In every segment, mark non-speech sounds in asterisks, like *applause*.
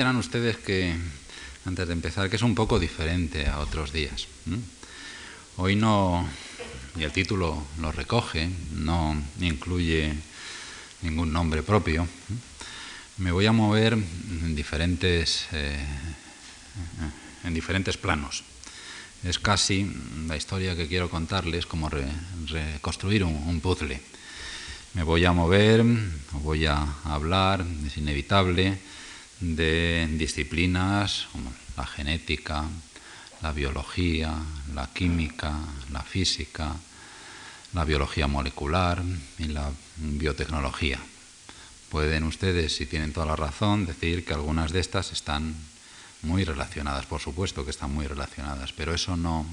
Verán ustedes que, antes de empezar, que es un poco diferente a otros días. Hoy no, y el título lo recoge, no incluye ningún nombre propio. Me voy a mover en diferentes, eh, en diferentes planos. Es casi la historia que quiero contarles como reconstruir un puzzle. Me voy a mover, voy a hablar, es inevitable, de disciplinas como la genética, la biología, la química, la física, la biología molecular y la biotecnología. Pueden ustedes, si tienen toda la razón, decir que algunas de estas están muy relacionadas, por supuesto que están muy relacionadas, pero eso no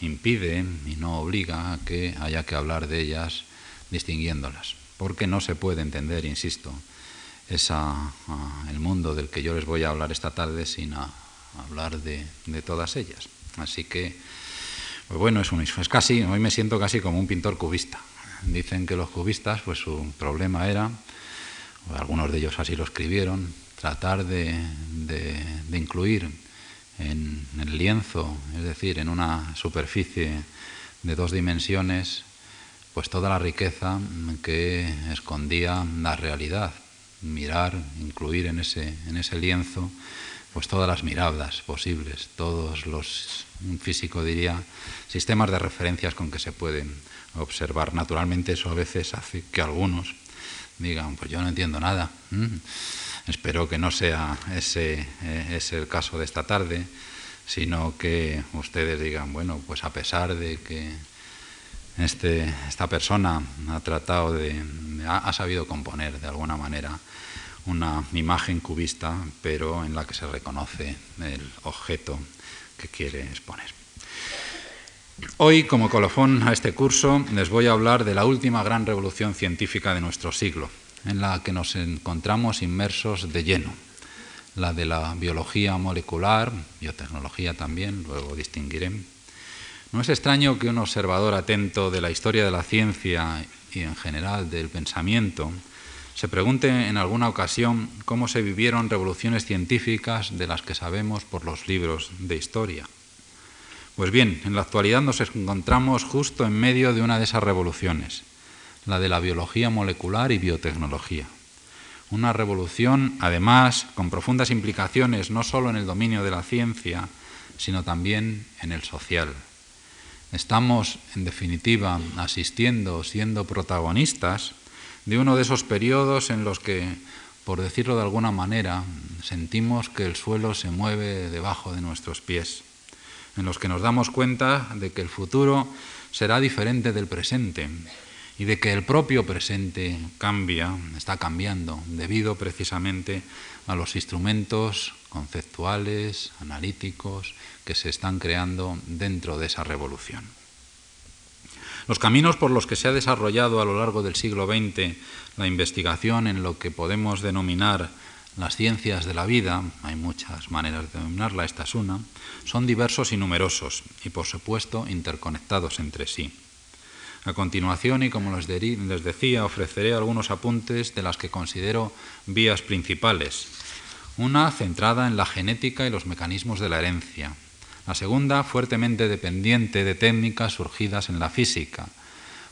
impide y no obliga a que haya que hablar de ellas distinguiéndolas, porque no se puede entender, insisto, esa, el mundo del que yo les voy a hablar esta tarde sin hablar de, todas ellas. Así que, pues bueno, es, un, es casi, hoy me siento casi como un pintor cubista. Dicen que los cubistas, pues su problema era, algunos de ellos así lo escribieron, tratar de incluir en el lienzo, es decir, en una superficie de dos dimensiones, pues toda la riqueza que escondía la realidad, mirar, incluir en ese, en ese lienzo, pues todas las miradas posibles, todos los, un físico diría, sistemas de referencias con que se pueden observar. Naturalmente eso a veces hace que algunos digan, pues yo no entiendo nada. Espero que no sea ese, eh, ese el caso de esta tarde, sino que ustedes digan, bueno, pues a pesar de que este, esta persona ha tratado de, ha, sabido componer de alguna manera una imagen cubista, pero en la que se reconoce el objeto que quiere exponer. Hoy, como colofón a este curso, les voy a hablar de la última gran revolución científica de nuestro siglo, en la que nos encontramos inmersos de lleno, la de la biología molecular, biotecnología también, luego distinguiré, no es extraño que un observador atento de la historia de la ciencia y en general del pensamiento se pregunte en alguna ocasión cómo se vivieron revoluciones científicas de las que sabemos por los libros de historia. Pues bien, en la actualidad nos encontramos justo en medio de una de esas revoluciones, la de la biología molecular y biotecnología. Una revolución, además, con profundas implicaciones no solo en el dominio de la ciencia, sino también en el social. Estamos, en definitiva, asistiendo, siendo protagonistas de uno de esos periodos en los que, por decirlo de alguna manera, sentimos que el suelo se mueve debajo de nuestros pies, en los que nos damos cuenta de que el futuro será diferente del presente y de que el propio presente cambia, está cambiando, debido precisamente a los instrumentos conceptuales, analíticos, que se están creando dentro de esa revolución. Los caminos por los que se ha desarrollado a lo largo del siglo XX la investigación en lo que podemos denominar las ciencias de la vida, hay muchas maneras de denominarla, esta es una, son diversos y numerosos y por supuesto interconectados entre sí. A continuación, y como les, decía, ofreceré algunos apuntes de las que considero vías principales. Una centrada en la genética y los mecanismos de la herencia, la segunda, fuertemente dependiente de técnicas surgidas en la física.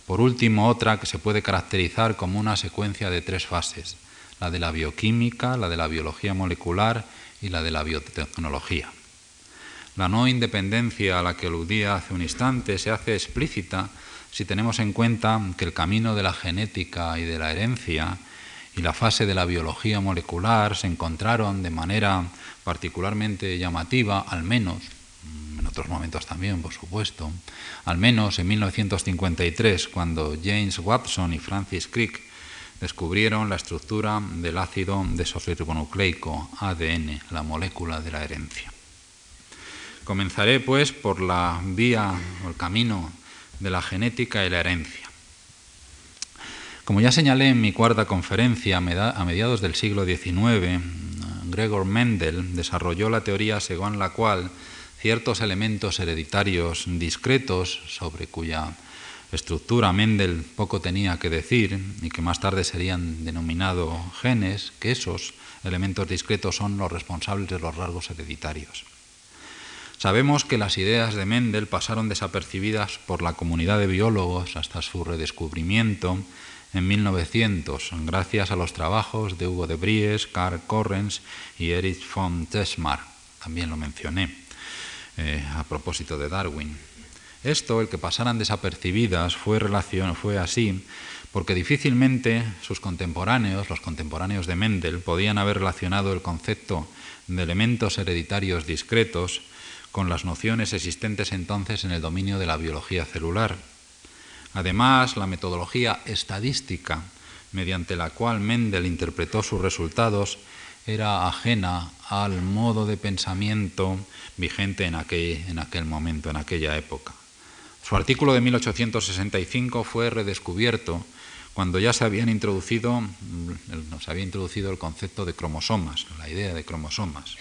Por último, otra que se puede caracterizar como una secuencia de tres fases, la de la bioquímica, la de la biología molecular y la de la biotecnología. La no independencia a la que aludía hace un instante se hace explícita si tenemos en cuenta que el camino de la genética y de la herencia y la fase de la biología molecular se encontraron de manera particularmente llamativa, al menos en otros momentos también, por supuesto, al menos en 1953, cuando James Watson y Francis Crick descubrieron la estructura del ácido desoxirribonucleico, ADN, la molécula de la herencia. Comenzaré, pues, por la vía o el camino de la genética y la herencia. Como ya señalé en mi cuarta conferencia, a mediados del siglo XIX, Gregor Mendel desarrolló la teoría según la cual ciertos elementos hereditarios discretos sobre cuya estructura Mendel poco tenía que decir y que más tarde serían denominados genes, que esos elementos discretos son los responsables de los rasgos hereditarios. Sabemos que las ideas de Mendel pasaron desapercibidas por la comunidad de biólogos hasta su redescubrimiento en 1900, gracias a los trabajos de Hugo de Bries, Karl Correns y Erich von Tesmar. También lo mencioné eh, a propósito de Darwin. Esto, el que pasaran desapercibidas, fue así porque difícilmente sus contemporáneos, los contemporáneos de Mendel, podían haber relacionado el concepto de elementos hereditarios discretos con las nociones existentes entonces en el dominio de la biología celular. Además, la metodología estadística mediante la cual Mendel interpretó sus resultados era ajena al modo de pensamiento vigente en aquel, en aquel momento, en aquella época. Su artículo de 1865 fue redescubierto cuando ya se habían introducido, se había introducido el concepto de cromosomas, la idea de cromosomas.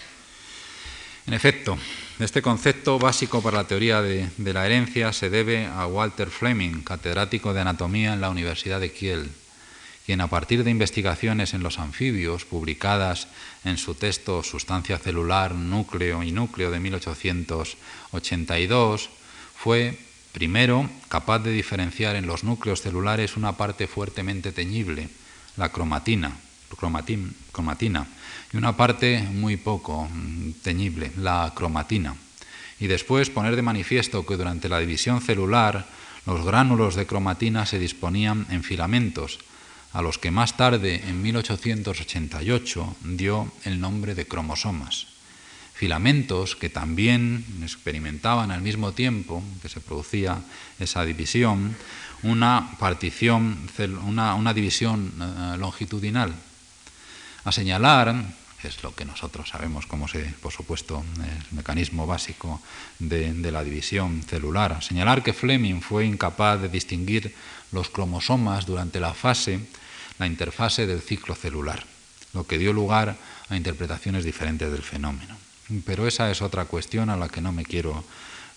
En efecto, este concepto básico para la teoría de, la herencia se debe a Walter Fleming, catedrático de anatomía en la Universidad de Kiel, quien a partir de investigaciones en los anfibios publicadas en su texto Sustancia celular, núcleo y núcleo de 1882, fue primero capaz de diferenciar en los núcleos celulares una parte fuertemente teñible, la cromatina, cromatina, y una parte muy poco mm, teñible, la cromatina. Y después poner de manifiesto que durante la división celular los gránulos de cromatina se disponían en filamentos, a los que más tarde, en 1888, dio el nombre de cromosomas. Filamentos que también experimentaban al mismo tiempo que se producía esa división, una partición, una, división eh, longitudinal a señalar, es lo que nosotros sabemos como se, por supuesto, el mecanismo básico de, la división celular, señalar que Fleming fue incapaz de distinguir los cromosomas durante la fase, la interfase del ciclo celular, lo que dio lugar a interpretaciones diferentes del fenómeno. Pero esa es otra cuestión a la que no me quiero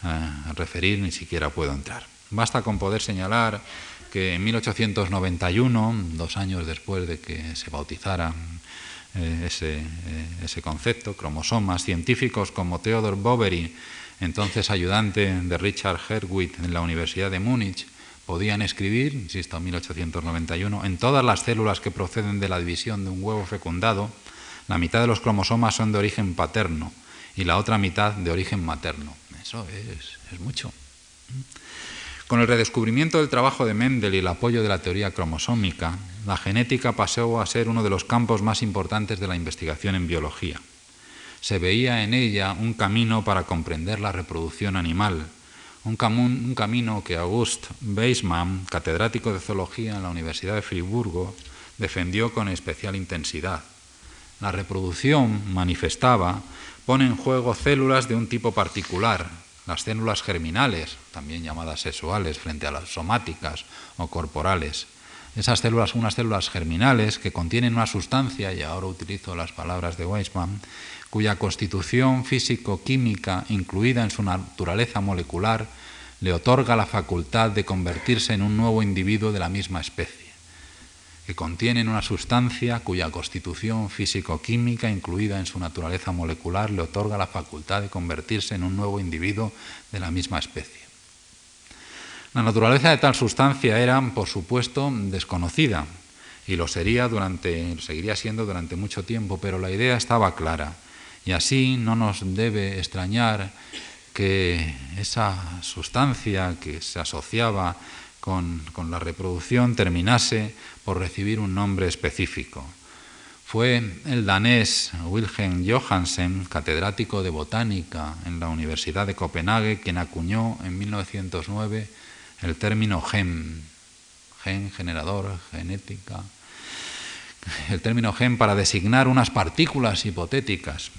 eh, referir, ni siquiera puedo entrar. Basta con poder señalar que en 1891, dos años después de que se bautizara eh, ese, eh, ese, concepto, cromosomas, científicos como Theodor Boveri, entonces ayudante de Richard Herwitz en la Universidad de Múnich, podían escribir, insisto, en 1891, en todas las células que proceden de la división de un huevo fecundado, la mitad de los cromosomas son de origen paterno y la otra mitad de origen materno. Eso es, es mucho. Con el redescubrimiento del trabajo de Mendel y el apoyo de la teoría cromosómica, la genética pasó a ser uno de los campos más importantes de la investigación en biología. Se veía en ella un camino para comprender la reproducción animal, un, camino que August Weismann, catedrático de zoología en la Universidad de Friburgo, defendió con especial intensidad. La reproducción, manifestaba, pone en juego células de un tipo particular, las células germinales, también llamadas sexuales, frente a las somáticas o corporales. Esas células son unas células germinales que contienen una sustancia, y ahora utilizo las palabras de Weismann, cuya constitución físico-química, incluida en su naturaleza molecular, le otorga la facultad de convertirse en un nuevo individuo de la misma especie que contienen una sustancia cuya constitución físico-química, incluida en su naturaleza molecular, le otorga la facultad de convertirse en un nuevo individuo de la misma especie. La naturaleza de tal sustancia era, por supuesto, desconocida y lo sería durante, seguiría siendo durante mucho tiempo, pero la idea estaba clara y así no nos debe extrañar que esa sustancia que se asociaba con, la reproducción terminase por recibir un nombre específico. Fue el danés Wilhelm Johansen, catedrático de botánica en la Universidad de Copenhague, quien acuñó en 1909 el término gen, gen generador, genética, el término gen para designar unas partículas hipotéticas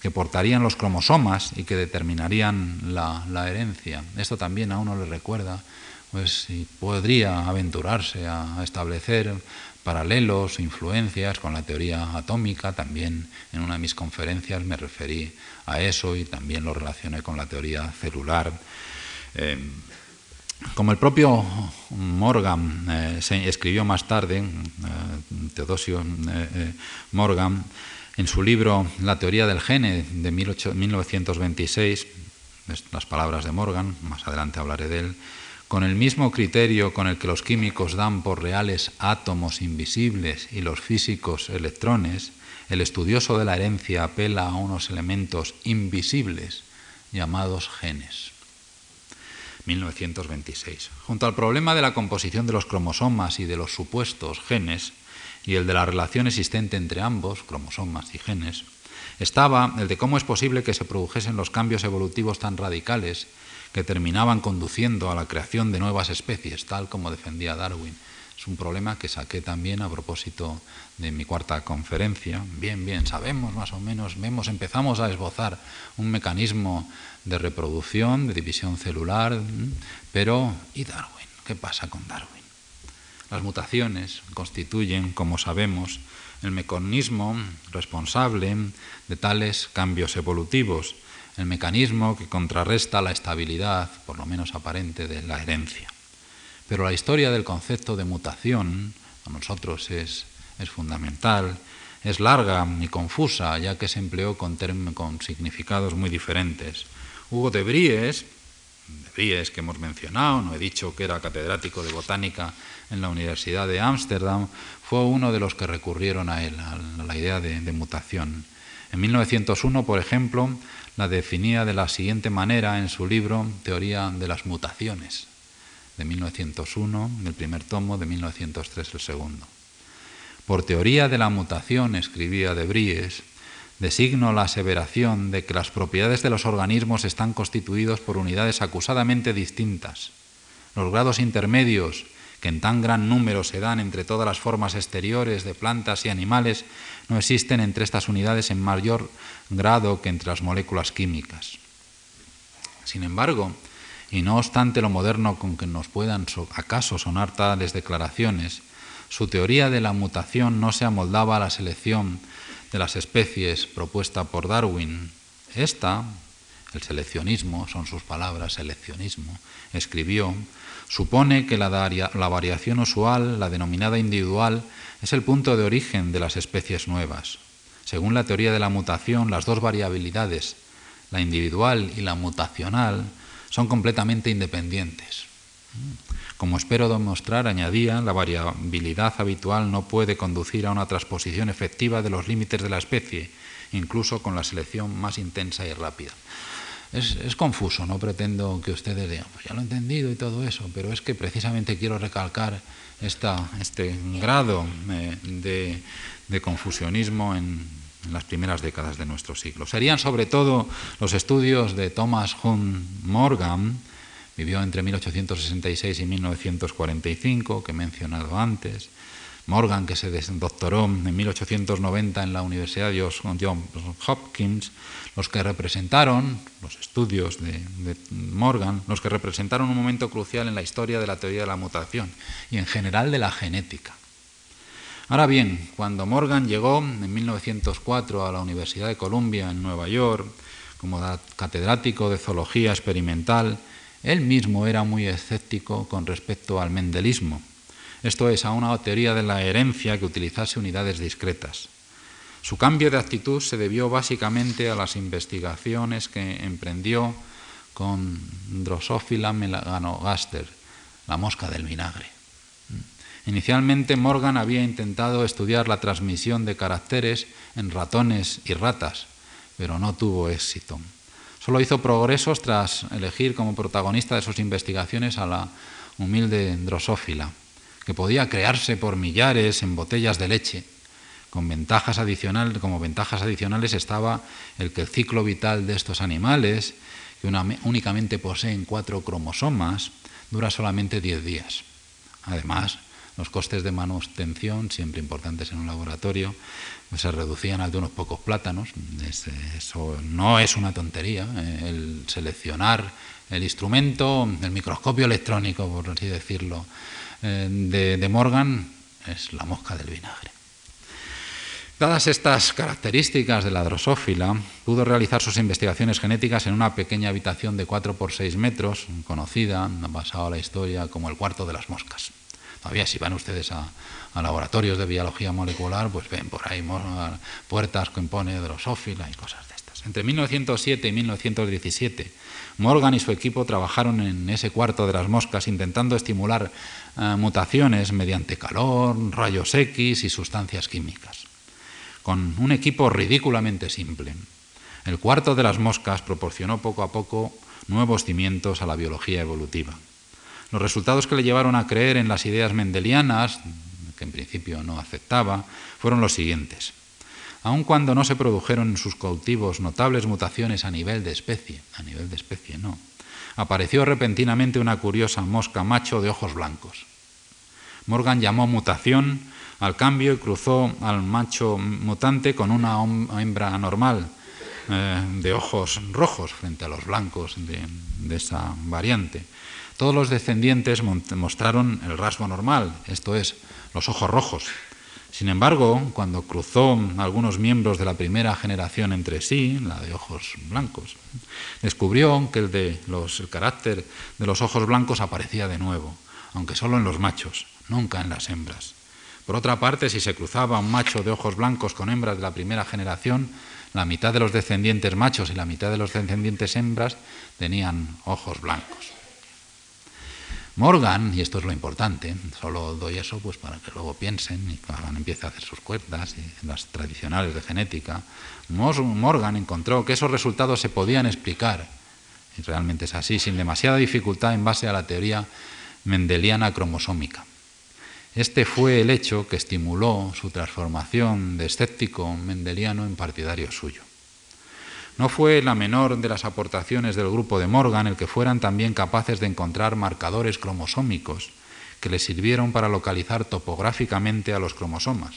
que portarían los cromosomas y que determinarían la, la herencia. Esto también a uno le recuerda pues podría aventurarse a establecer paralelos, influencias con la teoría atómica. También en una de mis conferencias me referí a eso y también lo relacioné con la teoría celular. Eh, Como el propio Morgan eh, escribió más tarde, eh, Teodosio eh, Morgan, en su libro La teoría del gene de 1926, las palabras de Morgan, más adelante hablaré de él, con el mismo criterio con el que los químicos dan por reales átomos invisibles y los físicos electrones, el estudioso de la herencia apela a unos elementos invisibles llamados genes. 1926. Junto al problema de la composición de los cromosomas y de los supuestos genes, y el de la relación existente entre ambos, cromosomas y genes, estaba el de cómo es posible que se produjesen los cambios evolutivos tan radicales que terminaban conduciendo a la creación de nuevas especies, tal como defendía Darwin. Es un problema que saqué también a propósito de mi cuarta conferencia. Bien, bien, sabemos más o menos, vemos, empezamos a esbozar un mecanismo de reproducción, de división celular, pero ¿y Darwin? ¿Qué pasa con Darwin? Las mutaciones constituyen, como sabemos, el mecanismo responsable de tales cambios evolutivos, el mecanismo que contrarresta la estabilidad, por lo menos aparente, de la herencia. Pero la historia del concepto de mutación, para nosotros es, es fundamental, es larga y confusa, ya que se empleó con, con significados muy diferentes. Hugo de Bries, de Bries que hemos mencionado, no he dicho que era catedrático de botánica en la Universidad de Ámsterdam, fue uno de los que recurrieron a él, a la idea de, de mutación. En 1901, por ejemplo, la definía de la siguiente manera en su libro Teoría de las mutaciones de 1901, el primer tomo, de 1903, el segundo. Por teoría de la mutación, escribía de Bries, designo la aseveración de que las propiedades de los organismos están constituidos por unidades acusadamente distintas. Los grados intermedios, que en tan gran número se dan entre todas las formas exteriores de plantas y animales, no existen entre estas unidades en mayor grado que entre las moléculas químicas. Sin embargo, y no obstante lo moderno con que nos puedan acaso sonar tales declaraciones, su teoría de la mutación no se amoldaba a la selección de las especies propuesta por Darwin. Esta, el seleccionismo, son sus palabras, seleccionismo, escribió, supone que la, variación usual, la denominada individual, es el punto de origen de las especies nuevas. Según la teoría de la mutación, las dos variabilidades, la individual y la mutacional, son completamente independientes. Como espero demostrar, añadía, la variabilidad habitual no puede conducir a una transposición efectiva de los límites de la especie, incluso con la selección más intensa y rápida. Es, confuso, no pretendo que ustedes digan, pues ya lo he entendido y todo eso, pero es que precisamente quiero recalcar esta, este grado eh, de, confusionismo en, en las primeras décadas de nuestro siglo. Serían sobre todo los estudios de Thomas Hunt Morgan, vivió entre 1866 y 1945, que he mencionado antes, Morgan, que se doctoró en 1890 en la Universidad de Johns Hopkins, los que representaron, los estudios de, Morgan, los que representaron un momento crucial en la historia de la teoría de la mutación y en general de la genética. Ahora bien, cuando Morgan llegó en 1904 a la Universidad de Columbia en Nueva York como catedrático de zoología experimental, él mismo era muy escéptico con respecto al mendelismo, esto es, a una teoría de la herencia que utilizase unidades discretas. Su cambio de actitud se debió básicamente a las investigaciones que emprendió con Drosophila melanogaster, la mosca del vinagre. Inicialmente Morgan había intentado estudiar la transmisión de caracteres en ratones y ratas, pero no tuvo éxito. Solo hizo progresos tras elegir como protagonista de sus investigaciones a la humilde drosófila, que podía crearse por millares en botellas de leche. Con ventajas adicionales, como ventajas adicionales estaba el que el ciclo vital de estos animales, que únicamente poseen cuatro cromosomas, dura solamente diez días. Además, los costes de manutención, siempre importantes en un laboratorio, pues se reducían al de unos pocos plátanos. Eso no es una tontería. Eh, el seleccionar el instrumento, el microscopio electrónico, por así decirlo, eh, de, Morgan es la mosca del vinagre. Dadas estas características de la drosófila, pudo realizar sus investigaciones genéticas en una pequeña habitación de 4 por 6 metros, conocida, ha pasado la historia como el cuarto de las moscas. Todavía si van ustedes a, laboratorios de biología molecular, pues ven por ahí puertas que impone drosófila y cosas de estas. Entre 1907 y 1917, Morgan y su equipo trabajaron en ese cuarto de las moscas intentando estimular eh, mutaciones mediante calor, rayos X y sustancias químicas con un equipo ridículamente simple. El cuarto de las moscas proporcionó poco a poco nuevos cimientos a la biología evolutiva. Los resultados que le llevaron a creer en las ideas mendelianas, que en principio no aceptaba, fueron los siguientes. Aun cuando no se produjeron en sus cultivos notables mutaciones a nivel de especie, a nivel de especie no, apareció repentinamente una curiosa mosca macho de ojos blancos. Morgan llamó mutación al cambio y cruzó al macho mutante con una hembra normal eh, de ojos rojos frente a los blancos de, esa variante. Todos los descendientes mostraron el rasgo normal, esto es, los ojos rojos. Sin embargo, cuando cruzó algunos miembros de la primera generación entre sí, la de ojos blancos, descubrió que el, de el carácter de los ojos blancos aparecía de nuevo, aunque solo en los machos, nunca en las hembras. Por otra parte, si se cruzaba un macho de ojos blancos con hembras de la primera generación, la mitad de los descendientes machos y la mitad de los descendientes hembras tenían ojos blancos. Morgan, y esto es lo importante, solo doy eso pues para que luego piensen y hagan, empiece a hacer sus cuerdas y las tradicionales de genética, Morgan encontró que esos resultados se podían explicar, y realmente es así, sin demasiada dificultad en base a la teoría mendeliana cromosómica. Este fue el hecho que estimuló su transformación de escéptico mendeliano en partidario suyo. No fue la menor de las aportaciones del grupo de Morgan el que fueran también capaces de encontrar marcadores cromosómicos que les sirvieron para localizar topográficamente a los cromosomas.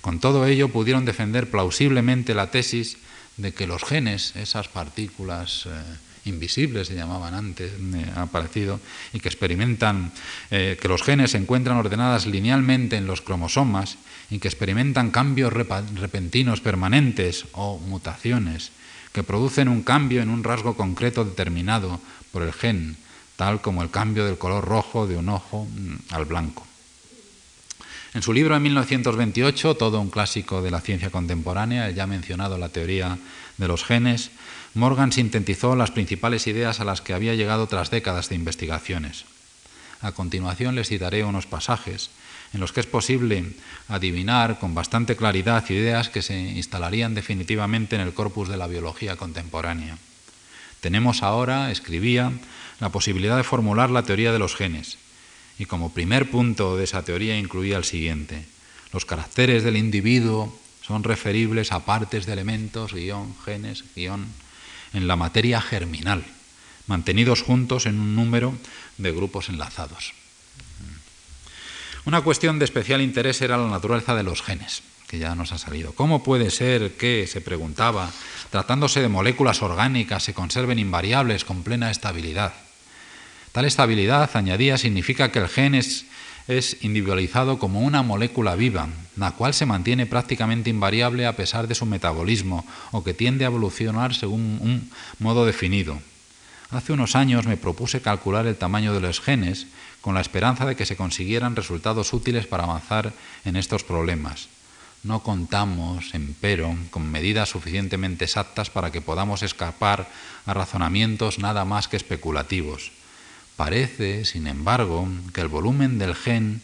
Con todo ello pudieron defender plausiblemente la tesis de que los genes, esas partículas eh, invisibles se llamaban antes, ha aparecido, y que experimentan eh, que los genes se encuentran ordenadas linealmente en los cromosomas y que experimentan cambios repentinos permanentes o mutaciones que producen un cambio en un rasgo concreto determinado por el gen, tal como el cambio del color rojo de un ojo mm, al blanco. En su libro de 1928, todo un clásico de la ciencia contemporánea, el ya mencionado La teoría de los genes, Morgan sintetizó las principales ideas a las que había llegado tras décadas de investigaciones. A continuación les citaré unos pasajes en los que es posible adivinar con bastante claridad ideas que se instalarían definitivamente en el corpus de la biología contemporánea. Tenemos ahora, escribía, la posibilidad de formular la teoría de los genes, y como primer punto de esa teoría incluía el siguiente. Los caracteres del individuo son referibles a partes de elementos, guion, genes, guion, en la materia germinal, mantenidos juntos en un número de grupos enlazados. Una cuestión de especial interés era la naturaleza de los genes, que ya nos ha salido. ¿Cómo puede ser que, se preguntaba, tratándose de moléculas orgánicas, se conserven invariables con plena estabilidad? Tal estabilidad, añadía, significa que el gen es es individualizado como una molécula viva, la cual se mantiene prácticamente invariable a pesar de su metabolismo o que tiende a evolucionar según un modo definido. Hace unos años me propuse calcular el tamaño de los genes con la esperanza de que se consiguieran resultados útiles para avanzar en estos problemas. No contamos, empero, con medidas suficientemente exactas para que podamos escapar a razonamientos nada más que especulativos. Parece, sin embargo, que el volumen del gen,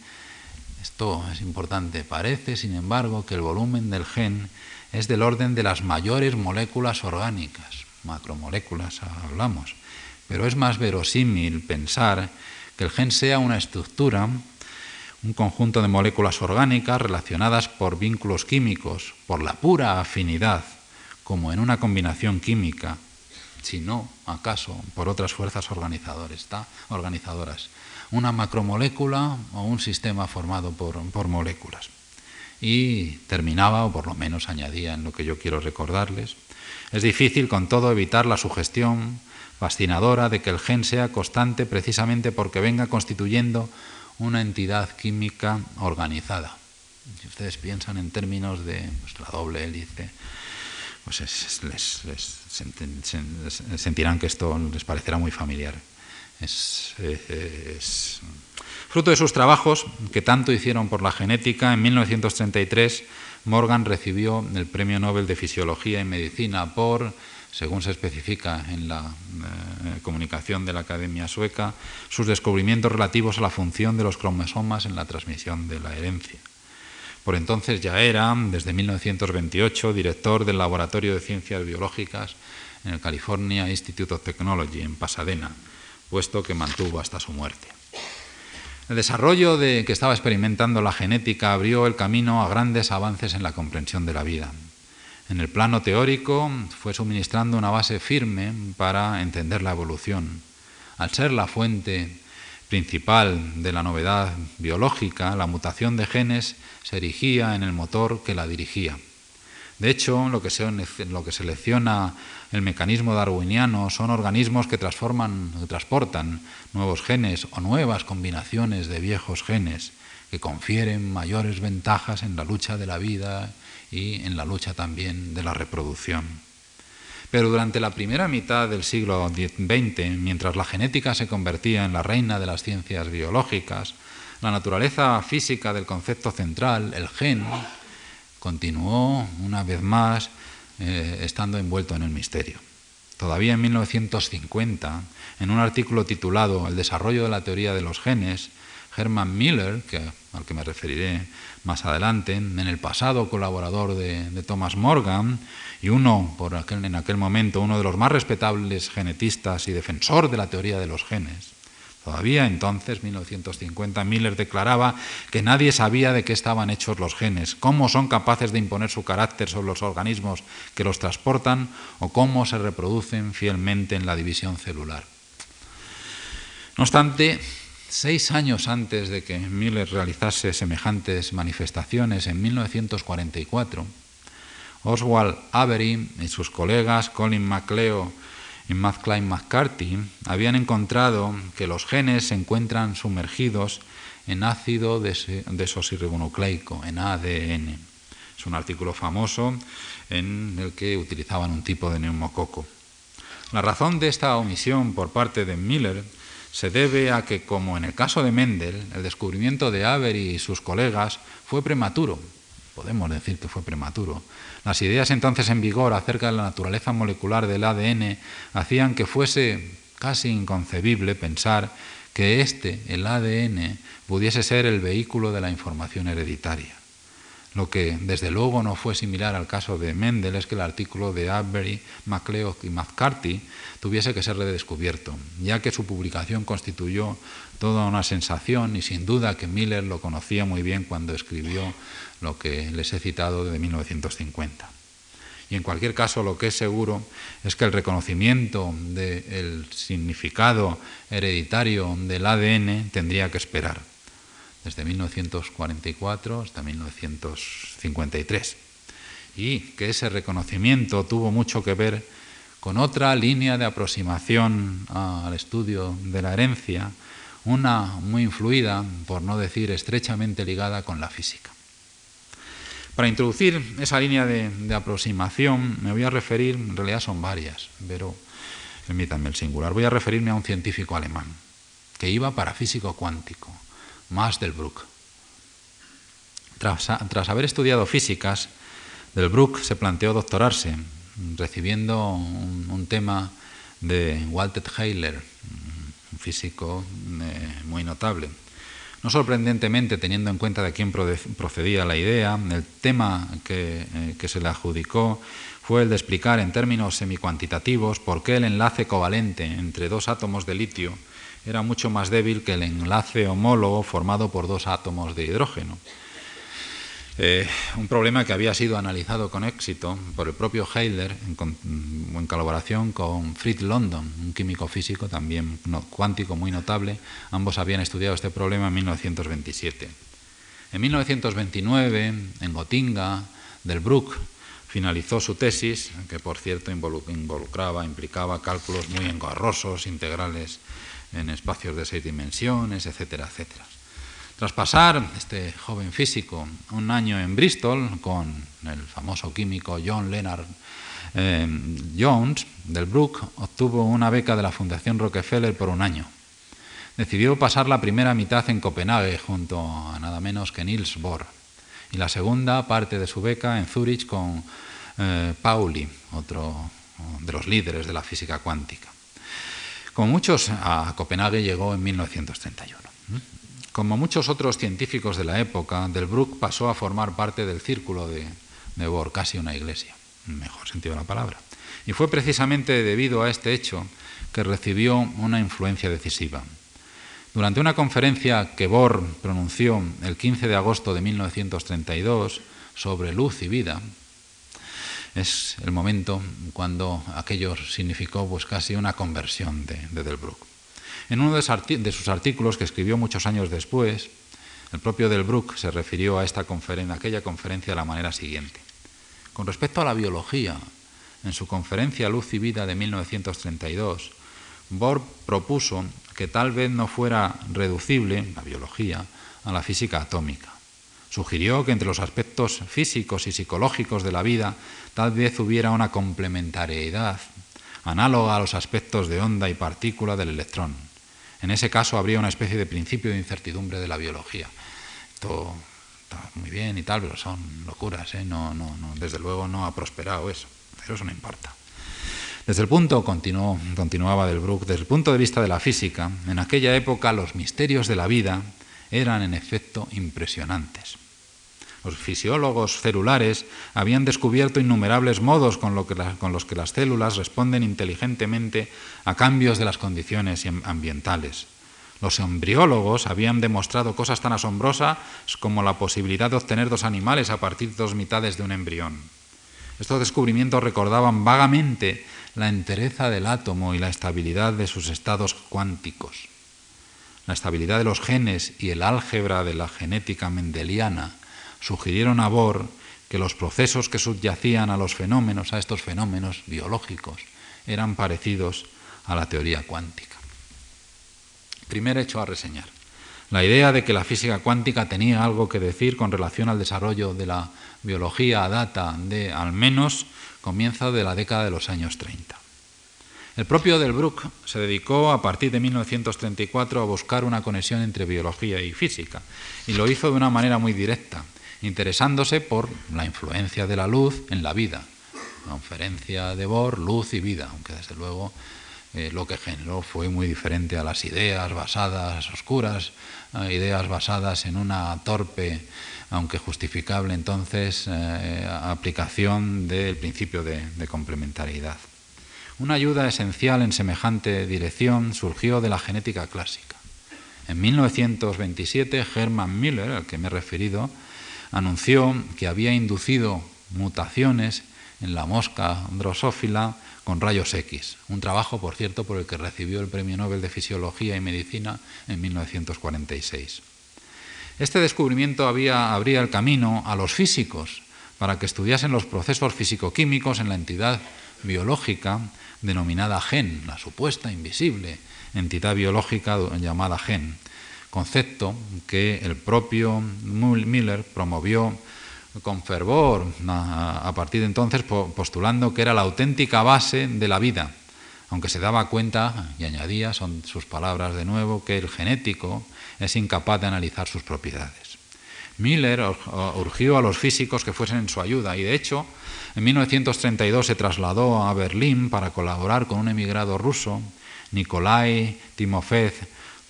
esto es importante, parece, sin embargo, que el volumen del gen es del orden de las mayores moléculas orgánicas, macromoléculas hablamos, pero es más verosímil pensar que el gen sea una estructura, un conjunto de moléculas orgánicas relacionadas por vínculos químicos, por la pura afinidad, como en una combinación química, si no, acaso, por otras fuerzas organizadoras. Una macromolécula o un sistema formado por, por moléculas. Y terminaba, o por lo menos añadía en lo que yo quiero recordarles, es difícil con todo evitar la sugestión fascinadora de que el gen sea constante precisamente porque venga constituyendo una entidad química organizada. Si ustedes piensan en términos de pues, la doble hélice, pues les, sentirán que esto les parecerá muy familiar. Es, fruto de sus trabajos, que tanto hicieron por la genética, en 1933 Morgan recibió el Premio Nobel de Fisiología y Medicina por según se especifica en la eh, comunicación de la Academia Sueca, sus descubrimientos relativos a la función de los cromosomas en la transmisión de la herencia. Por entonces ya era, desde 1928, director del Laboratorio de Ciencias Biológicas en el California Institute of Technology en Pasadena, puesto que mantuvo hasta su muerte. El desarrollo de que estaba experimentando la genética abrió el camino a grandes avances en la comprensión de la vida. En el plano teórico fue suministrando una base firme para entender la evolución. Al ser la fuente principal de la novedad biológica, la mutación de genes se erigía en el motor que la dirigía. De hecho, lo que, se, lo que selecciona el mecanismo darwiniano son organismos que transforman, que transportan nuevos genes o nuevas combinaciones de viejos genes que confieren mayores ventajas en la lucha de la vida y en la lucha también de la reproducción. Pero durante la primera mitad del siglo XX, mientras la genética se convertía en la reina de las ciencias biológicas, la naturaleza física del concepto central, el gen, continuó una vez más eh, estando envuelto en el misterio. Todavía en 1950, en un artículo titulado El desarrollo de la teoría de los genes, Herman Miller, que, al que me referiré más adelante, en el pasado colaborador de, Thomas Morgan y uno, por en aquel momento, uno de los más respetables genetistas y defensor de la teoría de los genes. Todavía entonces, 1950, Miller declaraba que nadie sabía de qué estaban hechos los genes, cómo son capaces de imponer su carácter sobre los organismos que los transportan o cómo se reproducen fielmente en la división celular. No obstante, Seis años antes de que Miller realizase semejantes manifestaciones, en 1944, Oswald Avery y sus colegas Colin MacLeod y Matt Klein McCarthy habían encontrado que los genes se encuentran sumergidos en ácido desoxirribonucleico, en ADN. Es un artículo famoso en el que utilizaban un tipo de neumococo. La razón de esta omisión por parte de Miller se debe a que, como en el caso de Mendel, el descubrimiento de Avery y sus colegas fue prematuro. Podemos decir que fue prematuro. Las ideas entonces en vigor acerca de la naturaleza molecular del ADN hacían que fuese casi inconcebible pensar que este, el ADN, pudiese ser el vehículo de la información hereditaria. Lo que desde luego no fue similar al caso de Mendel es que el artículo de Avery, MacLeod y McCarthy tuviese que ser redescubierto, ya que su publicación constituyó toda una sensación y sin duda que Miller lo conocía muy bien cuando escribió lo que les he citado de 1950. Y en cualquier caso, lo que es seguro es que el reconocimiento del significado hereditario del ADN tendría que esperar desde 1944 hasta 1953. Y que ese reconocimiento tuvo mucho que ver con otra línea de aproximación al estudio de la herencia, una muy influida, por no decir estrechamente ligada con la física. Para introducir esa línea de, aproximación me voy a referir, en realidad son varias, pero permítanme el singular, voy a referirme a un científico alemán que iba para físico cuántico, Delbruck. Tras, tras haber estudiado físicas, Delbruck se planteó doctorarse, recibiendo un, tema de Walter Heiler, un físico eh, muy notable. No sorprendentemente, teniendo en cuenta de quién procedía la idea, el tema que, eh, que, se le adjudicó fue el de explicar en términos semicuantitativos por qué el enlace covalente entre dos átomos de litio era mucho más débil que el enlace homólogo formado por dos átomos de hidrógeno. Eh, un problema que había sido analizado con éxito por el propio Heiler en, colaboración con Fritz London, un químico físico también cuántico muy notable. Ambos habían estudiado este problema en 1927. En 1929, en Gotinga, Delbruck finalizó su tesis, que por cierto involucraba, implicaba cálculos muy engorrosos, integrales en espacios de seis dimensiones, etcétera, etcétera. Tras pasar este joven físico un año en Bristol con el famoso químico John Leonard eh, Jones del Brook, obtuvo una beca de la Fundación Rockefeller por un año. Decidió pasar la primera mitad en Copenhague junto a nada menos que Niels Bohr y la segunda parte de su beca en Zurich con eh, Pauli, otro de los líderes de la física cuántica. Como muchos, a Copenhague llegó en 1931. Como muchos otros científicos de la época, Delbruck pasó a formar parte del círculo de, Bohr, casi una iglesia, en mejor sentido de la palabra. Y fue precisamente debido a este hecho que recibió una influencia decisiva. Durante una conferencia que Bohr pronunció el 15 de agosto de 1932 sobre luz y vida, es el momento cuando aquello significó pues, casi una conversión de, de Delbruck. En uno de sus artículos que escribió muchos años después, el propio Delbruck se refirió a, esta a aquella conferencia de la manera siguiente. Con respecto a la biología, en su conferencia Luz y Vida de 1932, Bohr propuso que tal vez no fuera reducible la biología a la física atómica. Sugirió que entre los aspectos físicos y psicológicos de la vida tal vez hubiera una complementariedad análoga a los aspectos de onda y partícula del electrón en ese caso habría una especie de principio de incertidumbre de la biología. Esto está muy bien y tal, pero son locuras, ¿eh? no, desde luego no ha prosperado eso, pero eso no importa. Desde el punto, continuaba Delbruck, desde el punto de vista de la física, en aquella época los misterios de la vida eran en efecto impresionantes. Los fisiólogos celulares habían descubierto innumerables modos con, los que las células responden inteligentemente a cambios de las condiciones ambientales. Los embriólogos habían demostrado cosas tan asombrosas como la posibilidad de obtener dos animales a partir de dos mitades de un embrión. Estos descubrimientos recordaban vagamente la entereza del átomo y la estabilidad de sus estados cuánticos. La estabilidad de los genes y el álgebra de la genética mendeliana sugirieron a Bohr que los procesos que subyacían a los fenómenos, a estos fenómenos biológicos, eran parecidos a la teoría cuántica. Primer hecho a reseñar. La idea de que la física cuántica tenía algo que decir con relación al desarrollo de la biología data de al menos comienzo de la década de los años 30. El propio Delbruck se dedicó a partir de 1934 a buscar una conexión entre biología y física y lo hizo de una manera muy directa interesándose por la influencia de la luz en la vida. Conferencia de Bohr, luz y vida, aunque desde luego eh, lo que generó fue muy diferente a las ideas basadas, oscuras, ideas basadas en una torpe, aunque justificable entonces, eh, aplicación del principio de, de complementariedad. Una ayuda esencial en semejante dirección surgió de la genética clásica. En 1927, Hermann Müller, al que me he referido, anunció que había inducido mutaciones en la mosca drosófila con rayos X, un trabajo, por cierto, por el que recibió el Premio Nobel de Fisiología y Medicina en 1946. Este descubrimiento había, abría el camino a los físicos para que estudiasen los procesos fisicoquímicos en la entidad biológica denominada gen, la supuesta invisible entidad biológica llamada gen, concepto que el propio Miller promovió con fervor a partir de entonces, postulando que era la auténtica base de la vida, aunque se daba cuenta, y añadía, son sus palabras de nuevo, que el genético es incapaz de analizar sus propiedades. Miller urgió a los físicos que fuesen en su ayuda y de hecho en 1932 se trasladó a Berlín para colaborar con un emigrado ruso, Nikolai Timofeev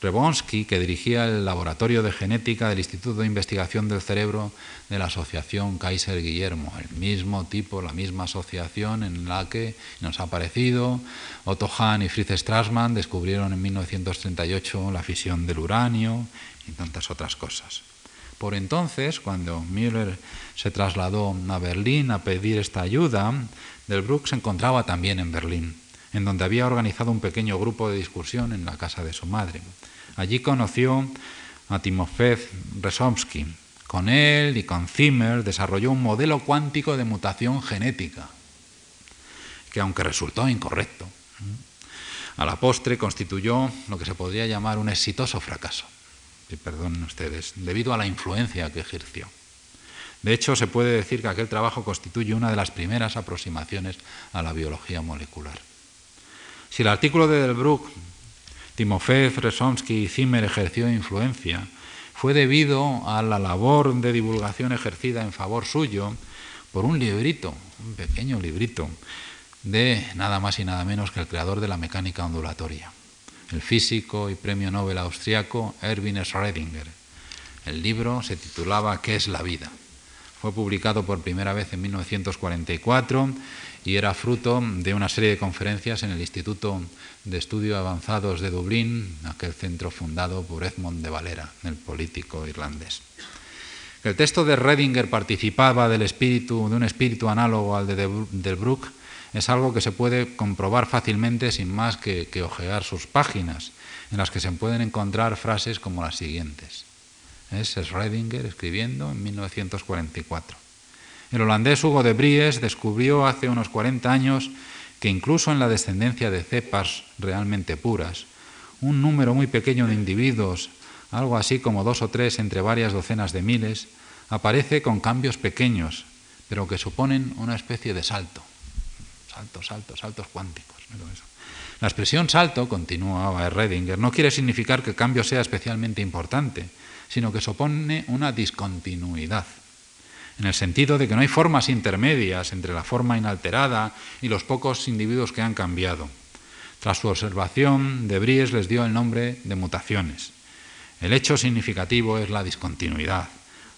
Rebonsky, que dirigía el laboratorio de genética del Instituto de Investigación del Cerebro de la Asociación Kaiser Guillermo, el mismo tipo, la misma asociación en la que nos ha aparecido Otto Hahn y Fritz Strassmann descubrieron en 1938 la fisión del uranio y tantas otras cosas. Por entonces, cuando Müller se trasladó a Berlín a pedir esta ayuda, Delbruck se encontraba también en Berlín, en donde había organizado un pequeño grupo de discusión en la casa de su madre. Allí conoció a Timofey Resomsky. Con él y con Zimmer desarrolló un modelo cuántico de mutación genética, que aunque resultó incorrecto, a la postre constituyó lo que se podría llamar un exitoso fracaso. perdonen ustedes, debido a la influencia que ejerció. De hecho, se puede decir que aquel trabajo constituye una de las primeras aproximaciones a la biología molecular. Si el artículo de Delbruck, Timofeev, Resonsky y Zimmer ejerció influencia, fue debido a la labor de divulgación ejercida en favor suyo por un librito, un pequeño librito, de nada más y nada menos que el creador de la mecánica ondulatoria, el físico y premio Nobel austriaco Erwin Schrödinger. El libro se titulaba ¿Qué es la vida? Fue publicado por primera vez en 1944 y era fruto de una serie de conferencias en el Instituto de Estudios Avanzados de Dublín, aquel centro fundado por Edmond de Valera, el político irlandés. El texto de Redinger participaba del espíritu, de un espíritu análogo al de Delbruck es algo que se puede comprobar fácilmente sin más que, que ojear sus páginas, en las que se pueden encontrar frases como las siguientes. Es Schrödinger escribiendo en 1944. El holandés Hugo de Vries descubrió hace unos 40 años que incluso en la descendencia de cepas realmente puras, un número muy pequeño de individuos, algo así como dos o tres entre varias docenas de miles, aparece con cambios pequeños, pero que suponen una especie de salto. Saltos, saltos, saltos cuánticos. La expresión salto, continuaba Redinger, no quiere significar que el cambio sea especialmente importante, sino que supone una discontinuidad, en el sentido de que no hay formas intermedias entre la forma inalterada y los pocos individuos que han cambiado. Tras su observación, De les dio el nombre de mutaciones. El hecho significativo es la discontinuidad.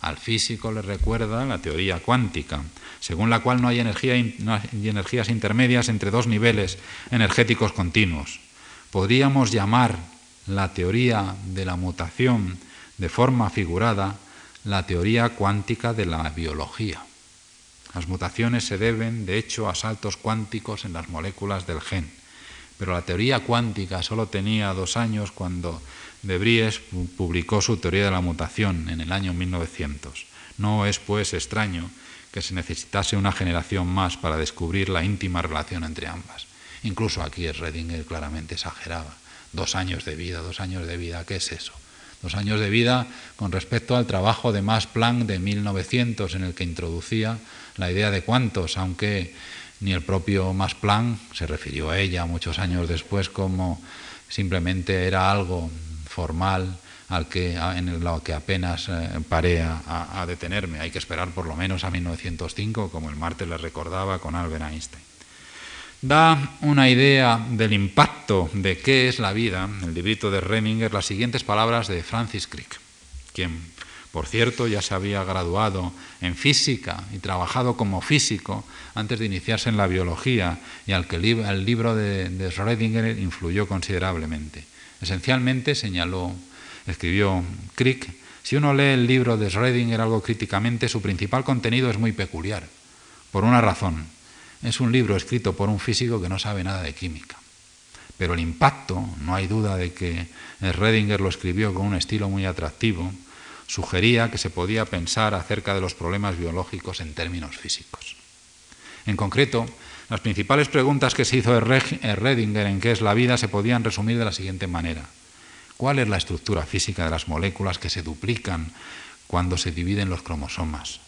Al físico le recuerda la teoría cuántica, según la cual no hay, energía, no hay energías intermedias entre dos niveles energéticos continuos. Podríamos llamar la teoría de la mutación de forma figurada la teoría cuántica de la biología. Las mutaciones se deben, de hecho, a saltos cuánticos en las moléculas del gen. Pero la teoría cuántica solo tenía dos años cuando De Vries publicó su teoría de la mutación en el año 1900. No es, pues, extraño que se necesitase una generación más para descubrir la íntima relación entre ambas. Incluso aquí Redinger claramente exageraba. Dos años de vida, dos años de vida, ¿qué es eso? Los años de vida con respecto al trabajo de Max Planck de 1900 en el que introducía la idea de cuántos, aunque ni el propio Max Planck se refirió a ella muchos años después como simplemente era algo formal al que, en lo que apenas eh, paré a, detenerme. Hay que esperar por lo menos a 1905, como el martes le recordaba con Albert Einstein da una idea del impacto de qué es la vida, el librito de Reminger, las siguientes palabras de Francis Crick, quien, por cierto, ya se había graduado en física y trabajado como físico antes de iniciarse en la biología y al que el libro de, de Schrödinger influyó considerablemente. Esencialmente, señaló, escribió Crick, si uno lee el libro de Schrödinger algo críticamente, su principal contenido es muy peculiar, por una razón es un libro escrito por un físico que no sabe nada de química. Pero el impacto, no hay duda de que Redinger lo escribió con un estilo muy atractivo, sugería que se podía pensar acerca de los problemas biológicos en términos físicos. En concreto, las principales preguntas que se hizo Redinger en qué es la vida se podían resumir de la siguiente manera. ¿Cuál es la estructura física de las moléculas que se duplican cuando se dividen los cromosomas?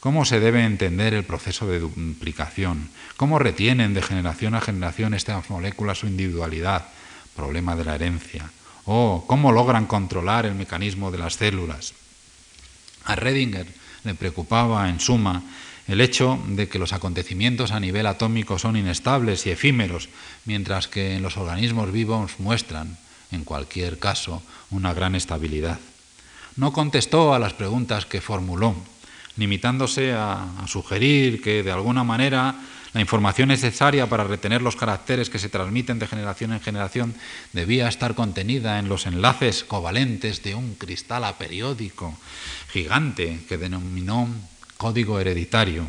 ¿Cómo se debe entender el proceso de duplicación? ¿Cómo retienen de generación a generación estas moléculas su individualidad? Problema de la herencia. ¿O cómo logran controlar el mecanismo de las células? A Redinger le preocupaba, en suma, el hecho de que los acontecimientos a nivel atómico son inestables y efímeros, mientras que en los organismos vivos muestran, en cualquier caso, una gran estabilidad. No contestó a las preguntas que formuló limitándose a, sugerir que de alguna manera la información necesaria para retener los caracteres que se transmiten de generación en generación debía estar contenida en los enlaces covalentes de un cristal aperiódico gigante que denominó código hereditario.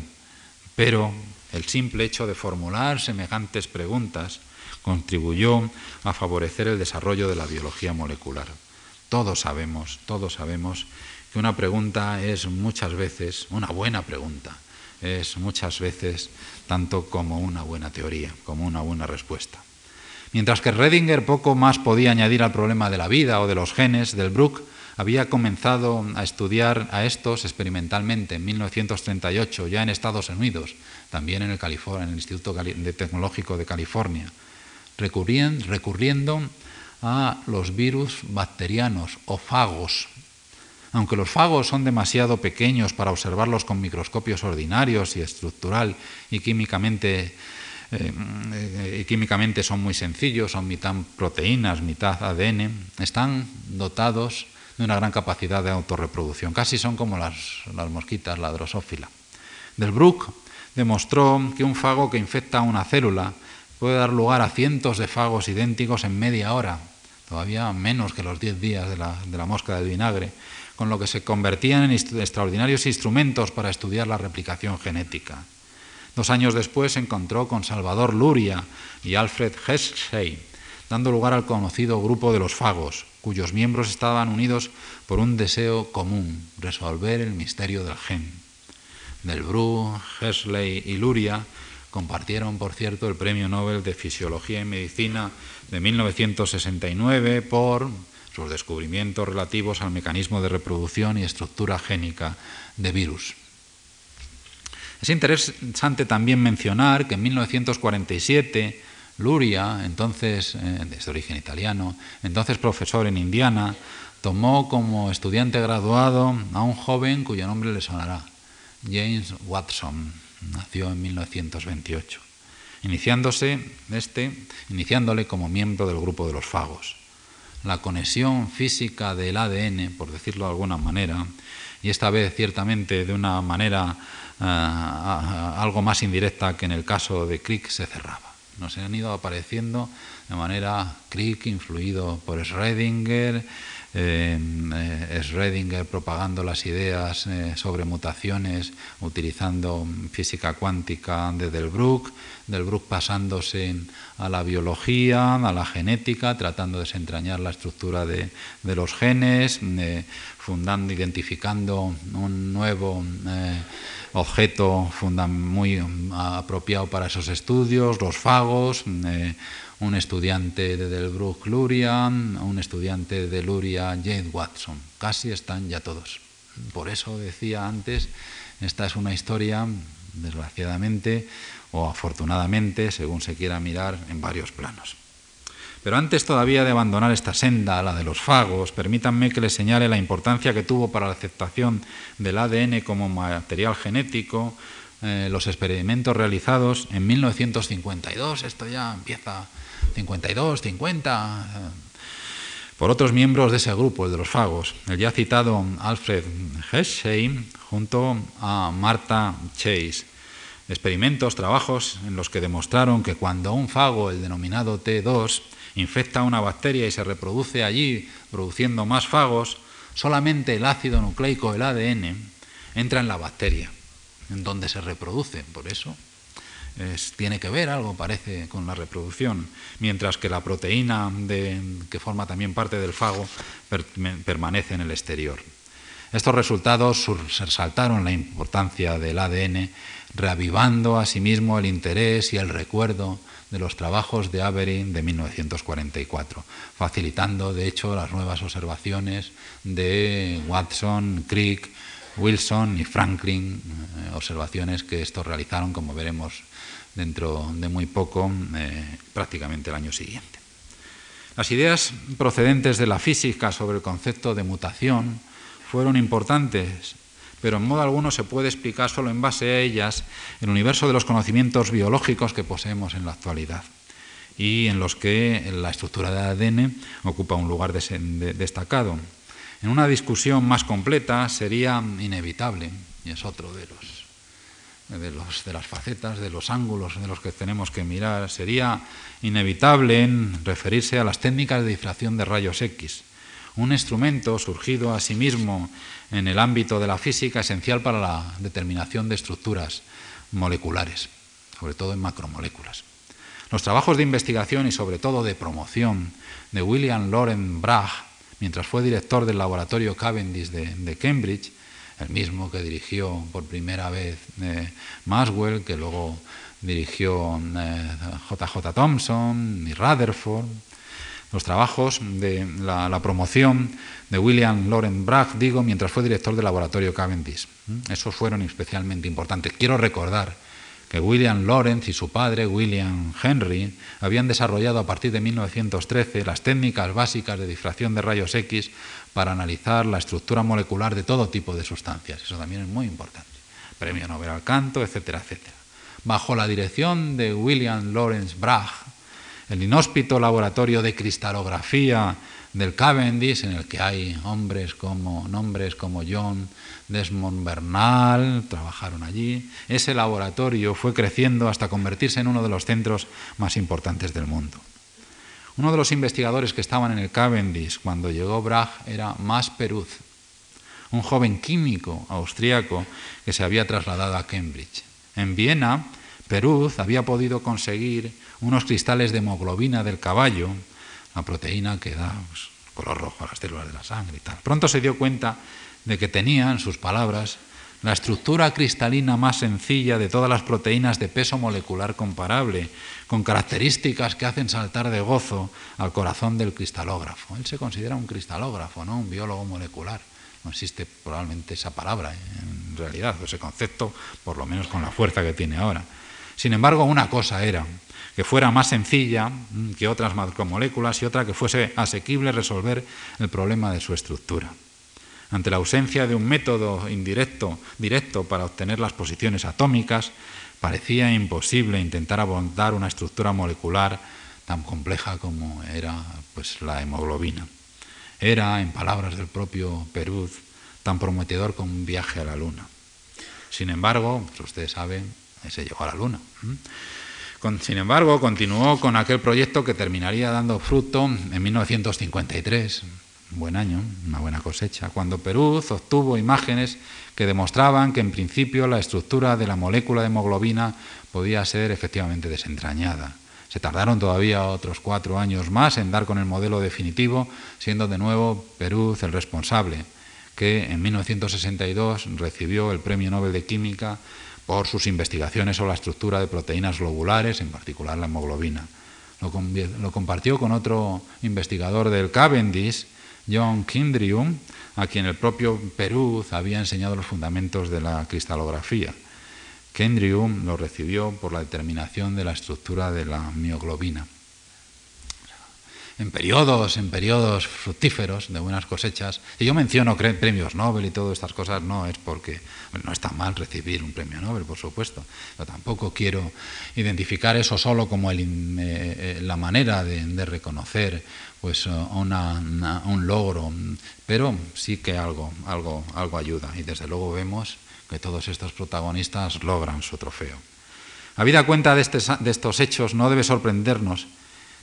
Pero el simple hecho de formular semejantes preguntas contribuyó a favorecer el desarrollo de la biología molecular. Todos sabemos, todos sabemos una pregunta es muchas veces, una buena pregunta, es muchas veces tanto como una buena teoría, como una buena respuesta. Mientras que Redinger poco más podía añadir al problema de la vida o de los genes, del Brook había comenzado a estudiar a estos experimentalmente en 1938, ya en Estados Unidos, también en el, en el Instituto Tecnológico de California, recurriendo a los virus bacterianos o fagos. Aunque los fagos son demasiado pequeños para observarlos con microscopios ordinarios y estructural y químicamente, eh, químicamente son muy sencillos, son mitad proteínas, mitad ADN, están dotados de una gran capacidad de autorreproducción. Casi son como las, las mosquitas, la drosófila. Delbruck demostró que un fago que infecta una célula puede dar lugar a cientos de fagos idénticos en media hora, todavía menos que los 10 días de la, de la mosca del vinagre, con lo que se convertían en extraordinarios instrumentos para estudiar la replicación genética. Dos años después se encontró con Salvador Luria y Alfred Hershey, dando lugar al conocido grupo de los fagos, cuyos miembros estaban unidos por un deseo común, resolver el misterio del gen. Delbru, Hershey y Luria Compartieron, por cierto, el Premio Nobel de Fisiología y Medicina de 1969 por sus descubrimientos relativos al mecanismo de reproducción y estructura génica de virus. Es interesante también mencionar que en 1947 Luria, entonces eh, de origen italiano, entonces profesor en Indiana, tomó como estudiante graduado a un joven cuyo nombre le sonará, James Watson, nació en 1928, iniciándose este, iniciándole como miembro del grupo de los fagos. La conexión física del ADN, por decirlo de alguna manera, y esta vez ciertamente de una manera eh, algo más indirecta que en el caso de Crick, se cerraba. Nos han ido apareciendo de manera Crick, influido por Schrödinger, eh, Schrödinger propagando las ideas eh, sobre mutaciones utilizando física cuántica de Delbruck, Delbruck pasándose a la biología, a la genética, tratando de desentrañar la estructura de, los genes, eh, fundando, identificando un nuevo objeto muy apropiado para esos estudios, los fagos un estudiante de Delbruck Luria, un estudiante de Luria Jane Watson. Casi están ya todos. Por eso decía antes, esta es una historia, desgraciadamente o afortunadamente, según se quiera mirar, en varios planos. Pero antes todavía de abandonar esta senda, la de los fagos, permítanme que les señale la importancia que tuvo para la aceptación del ADN como material genético eh, los experimentos realizados en 1952. Esto ya empieza 52, 50, eh, por otros miembros de ese grupo, el de los fagos, el ya citado Alfred Hershey junto a Martha Chase. Experimentos, trabajos en los que demostraron que cuando un fago, el denominado T2, infecta una bacteria y se reproduce allí produciendo más fagos, solamente el ácido nucleico, el ADN, entra en la bacteria, en donde se reproduce. Por eso tiene que ver algo, parece, con la reproducción, mientras que la proteína que forma también parte del fago permanece en el exterior. Estos resultados resaltaron la importancia del ADN, reavivando asimismo el interés y el recuerdo de los trabajos de Avery de 1944, facilitando de hecho las nuevas observaciones de Watson, Crick, Wilson y Franklin, eh, observaciones que estos realizaron, como veremos dentro de muy poco, eh, prácticamente el año siguiente. Las ideas procedentes de la física sobre el concepto de mutación fueron importantes, pero en modo alguno se puede explicar solo en base a ellas el universo de los conocimientos biológicos que poseemos en la actualidad y en los que la estructura de ADN ocupa un lugar destacado. En una discusión más completa sería inevitable, y es otro de los de, las facetas, de los ángulos de los que tenemos que mirar, sería inevitable en referirse a las técnicas de difracción de rayos X, un instrumento surgido a sí mismo en el ámbito de la física esencial para la determinación de estructuras moleculares, sobre todo en macromoléculas. Los trabajos de investigación y sobre todo de promoción de William Loren Bragg, mientras fue director del laboratorio Cavendish de Cambridge, el mismo que dirigió por primera vez eh, Maswell, que luego dirigió JJ eh, Thompson y Rutherford, los trabajos de la, promoción de William Loren Bragg, digo, mientras fue director del laboratorio Cavendish. Esos fueron especialmente importantes. Quiero recordar que William Lawrence y su padre, William Henry, habían desarrollado a partir de 1913 las técnicas básicas de difracción de rayos X para analizar la estructura molecular de todo tipo de sustancias. Eso también es muy importante. Premio Nobel al canto, etcétera, etcétera. Bajo la dirección de William Lawrence Bragg, el inhóspito laboratorio de cristalografía del Cavendish, en el que hay hombres como, nombres como John Desmond Bernal, trabajaron allí. Ese laboratorio fue creciendo hasta convertirse en uno de los centros más importantes del mundo. Uno de los investigadores que estaban en el Cavendish cuando llegó Bragg era Mas Peruz, un joven químico austríaco que se había trasladado a Cambridge. En Viena, Peruz había podido conseguir unos cristales de hemoglobina del caballo, la proteína que da pues, color rojo a las células de la sangre y tal. Pronto se dio cuenta de que tenía, en sus palabras, la estructura cristalina más sencilla de todas las proteínas de peso molecular comparable, con características que hacen saltar de gozo al corazón del cristalógrafo. Él se considera un cristalógrafo, no un biólogo molecular. No existe probablemente esa palabra en realidad, ese concepto, por lo menos con la fuerza que tiene ahora. Sin embargo, una cosa era que fuera más sencilla mm, que otras macromoléculas y otra que fuese asequible resolver el problema de su estructura. Ante la ausencia de un método indirecto directo para obtener las posiciones atómicas, parecía imposible intentar abordar una estructura molecular tan compleja como era pues, la hemoglobina. Era, en palabras del propio Perú, tan prometedor como un viaje a la Luna. Sin embargo, pues ustedes saben, se llegó a la Luna. sin embargo, continuó con aquel proyecto que terminaría dando fruto en 1953, buen año, una buena cosecha, cuando Perú obtuvo imágenes que demostraban que en principio la estructura de la molécula de hemoglobina podía ser efectivamente desentrañada. Se tardaron todavía otros cuatro años más en dar con el modelo definitivo, siendo de nuevo Perú el responsable, que en 1962 recibió el Premio Nobel de Química por sus investigaciones sobre la estructura de proteínas globulares, en particular la hemoglobina. Lo, lo compartió con otro investigador del Cavendish, John Kindrium, a quien el propio Perú había enseñado los fundamentos de la cristalografía. Kendrium lo recibió por la determinación de la estructura de la mioglobina. En periodos, en periodos fructíferos de buenas cosechas, y yo menciono premios Nobel y todas estas cosas, no es porque no está mal recibir un premio Nobel, por supuesto, pero tampoco quiero identificar eso solo como eh, eh, la manera de reconocer pues eh, un logro, pero sí que algo, algo, algo ayuda. Y desde luego vemos que todos estos protagonistas logran su trofeo. Habida cuenta de, este de estos hechos, no debe sorprendernos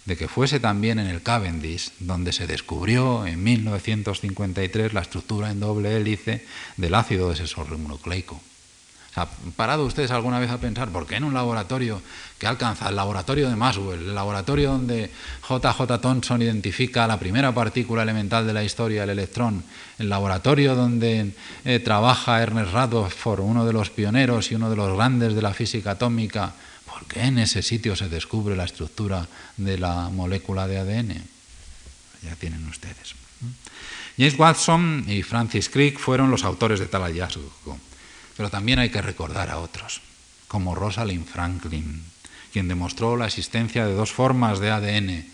de que fuese también en el Cavendish donde se descubrió en 1953 la estructura en doble hélice del ácido desoxirribonucleico ha parado ustedes alguna vez a pensar por qué en un laboratorio que alcanza el laboratorio de Maxwell, el laboratorio donde JJ Thomson identifica la primera partícula elemental de la historia, el electrón, el laboratorio donde eh, trabaja Ernest Rutherford, uno de los pioneros y uno de los grandes de la física atómica, ¿por qué en ese sitio se descubre la estructura de la molécula de ADN? Ya tienen ustedes. James Watson y Francis Crick fueron los autores de tal hallazgo. Pero también hay que recordar a otros, como Rosalind Franklin, quien demostró la existencia de dos formas de ADN,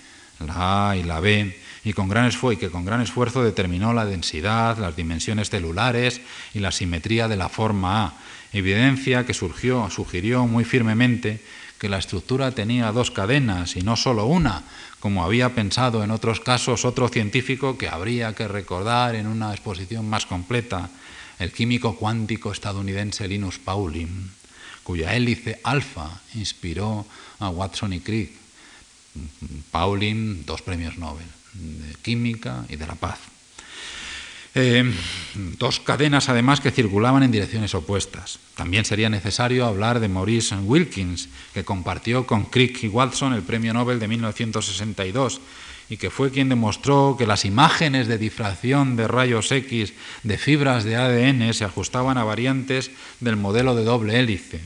la A y la B, y, con gran esfuerzo, y que con gran esfuerzo determinó la densidad, las dimensiones celulares y la simetría de la forma A, evidencia que surgió, sugirió muy firmemente que la estructura tenía dos cadenas y no solo una, como había pensado en otros casos otro científico que habría que recordar en una exposición más completa, el químico cuántico estadounidense Linus Pauling, cuya hélice alfa inspiró a Watson y Crick. Pauling, dos premios Nobel, de química y de la paz. Eh, dos cadenas además que circulaban en direcciones opuestas. También sería necesario hablar de Maurice Wilkins, que compartió con Crick y Watson el premio Nobel de 1962 y que fue quien demostró que las imágenes de difracción de rayos X de fibras de ADN se ajustaban a variantes del modelo de doble hélice.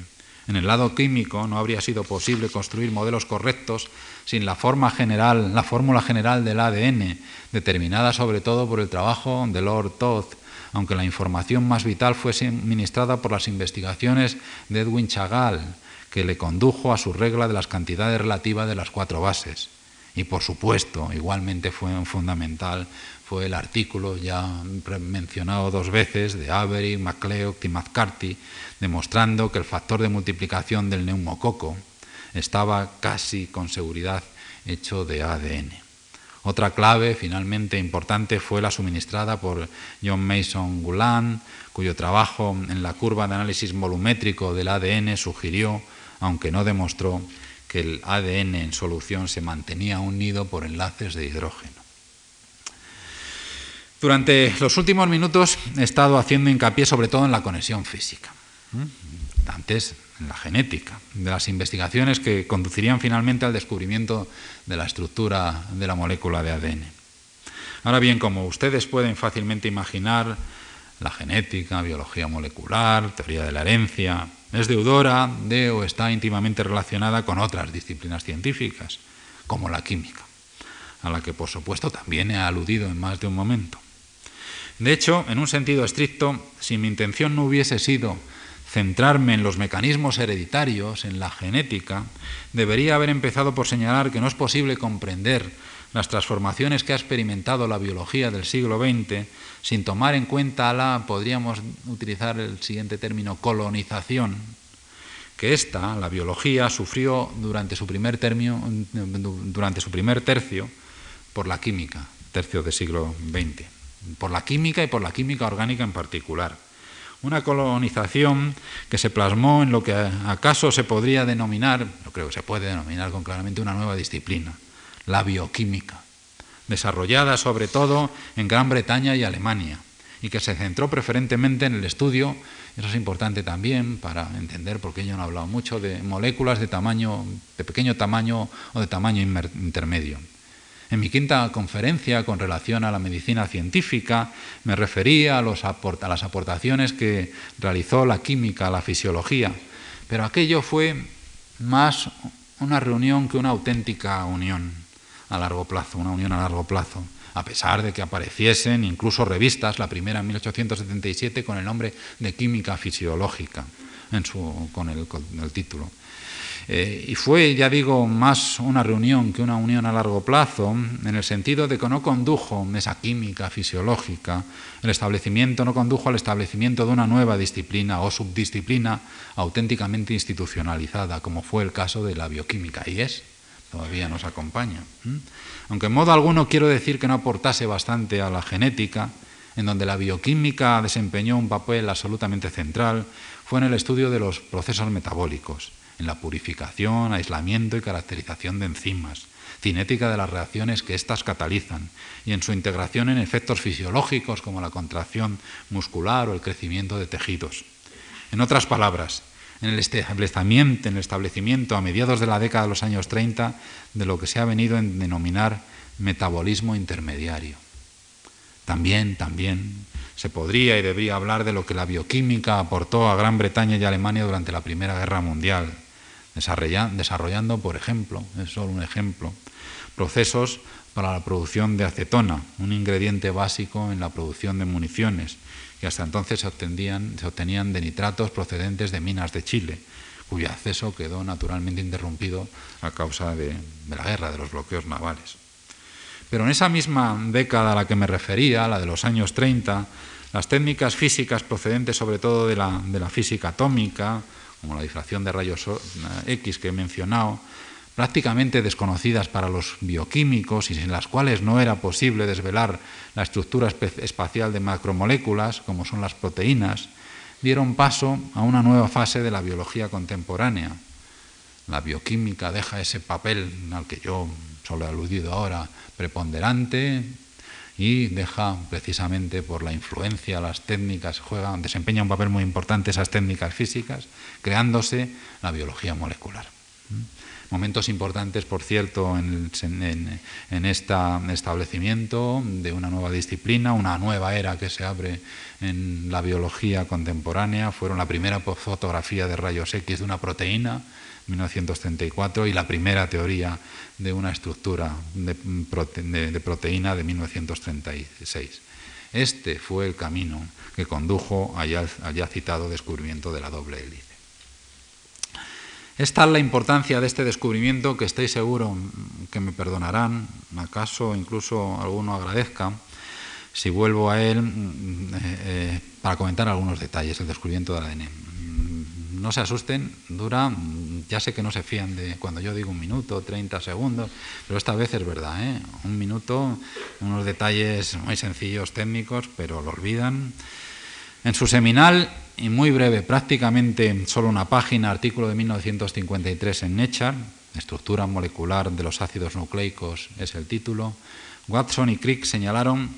En el lado químico no habría sido posible construir modelos correctos sin la forma general, la fórmula general del ADN, determinada sobre todo por el trabajo de Lord Todd, aunque la información más vital fue suministrada por las investigaciones de Edwin Chagall, que le condujo a su regla de las cantidades relativas de las cuatro bases. Y por supuesto, igualmente fue fundamental fue el artículo ya mencionado dos veces de Avery, MacLeod y McCarthy, demostrando que el factor de multiplicación del neumococo estaba casi con seguridad hecho de ADN. Otra clave finalmente importante fue la suministrada por John Mason Gulan, cuyo trabajo en la curva de análisis volumétrico del ADN sugirió, aunque no demostró, el ADN en solución se mantenía unido por enlaces de hidrógeno. Durante los últimos minutos he estado haciendo hincapié sobre todo en la conexión física, antes en la genética, de las investigaciones que conducirían finalmente al descubrimiento de la estructura de la molécula de ADN. Ahora bien, como ustedes pueden fácilmente imaginar, la genética, biología molecular, teoría de la herencia, es deudora de o está íntimamente relacionada con otras disciplinas científicas, como la química, a la que por supuesto también he aludido en más de un momento. De hecho, en un sentido estricto, si mi intención no hubiese sido centrarme en los mecanismos hereditarios, en la genética, debería haber empezado por señalar que no es posible comprender las transformaciones que ha experimentado la biología del siglo XX sin tomar en cuenta la, podríamos utilizar el siguiente término, colonización, que esta, la biología, sufrió durante su primer, durante su primer tercio por la química, tercio del siglo XX por la química y por la química orgánica en particular. Una colonización que se plasmó en lo que acaso se podría denominar, no creo que se puede denominar con claramente una nueva disciplina, la bioquímica, desarrollada sobre todo en Gran Bretaña y Alemania, y que se centró preferentemente en el estudio, eso es importante también para entender por qué yo no he hablado mucho, de moléculas de tamaño, de pequeño tamaño o de tamaño intermedio. En mi quinta conferencia con relación a la medicina científica me refería a, las aportaciones que realizó la química a la fisiología, pero aquello fue más una reunión que una auténtica unión a largo plazo, una unión a largo plazo, a pesar de que apareciesen incluso revistas, la primera en 1877 con el nombre de Química Fisiológica, con el título. Eh, y fue, ya digo, más una reunión que una unión a largo plazo, en el sentido de que no condujo esa química fisiológica, el establecimiento no condujo al establecimiento de una nueva disciplina o subdisciplina auténticamente institucionalizada, como fue el caso de la bioquímica, y es, todavía nos acompaña. Aunque en modo alguno quiero decir que no aportase bastante a la genética, en donde la bioquímica desempeñó un papel absolutamente central, fue en el estudio de los procesos metabólicos en la purificación, aislamiento y caracterización de enzimas, cinética de las reacciones que éstas catalizan y en su integración en efectos fisiológicos como la contracción muscular o el crecimiento de tejidos. En otras palabras, en el establecimiento, en el establecimiento a mediados de la década de los años 30 de lo que se ha venido a denominar metabolismo intermediario. También, también se podría y debería hablar de lo que la bioquímica aportó a Gran Bretaña y Alemania durante la Primera Guerra Mundial, desarrollando, por ejemplo, es solo un ejemplo, procesos para la producción de acetona, un ingrediente básico en la producción de municiones, que hasta entonces se, obtenían de nitratos procedentes de minas de Chile, cuyo acceso quedó naturalmente interrumpido a causa de, la guerra, de los bloqueos navales. Pero en esa misma década a la que me refería, la de los años 30, las técnicas físicas procedentes sobre todo de la, de la física atómica, como la difracción de rayos X que he mencionado, prácticamente desconocidas para los bioquímicos y sin las cuales no era posible desvelar la estructura espacial de macromoléculas, como son las proteínas, dieron paso a una nueva fase de la biología contemporánea. La bioquímica deja ese papel al que yo solo he aludido ahora, preponderante, y deja precisamente por la influencia, las técnicas, juegan, desempeña un papel muy importante esas técnicas físicas, creándose la biología molecular. Momentos importantes, por cierto, en, este establecimiento de una nueva disciplina, una nueva era que se abre en la biología contemporánea. Fueron la primera fotografía de rayos X de una proteína, 1934, y la primera teoría de una estructura de, proteína de 1936. Este fue el camino que condujo al ya citado descubrimiento de la doble hélice. Es la importancia de este descubrimiento que estoy seguro que me perdonarán, acaso incluso alguno agradezca, si vuelvo a él mm, eh, eh, para comentar algunos detalles del descubrimiento del ADN. Mm, no se asusten, dura, mm, ya sé que no se fían de cuando yo digo un minuto, 30 segundos, pero esta vez es verdad, ¿eh? un minuto, unos detalles muy sencillos técnicos, pero lo olvidan. En su seminal y muy breve, prácticamente solo una página, artículo de 1953 en Nature, Estructura molecular de los ácidos nucleicos es el título, Watson y Crick señalaron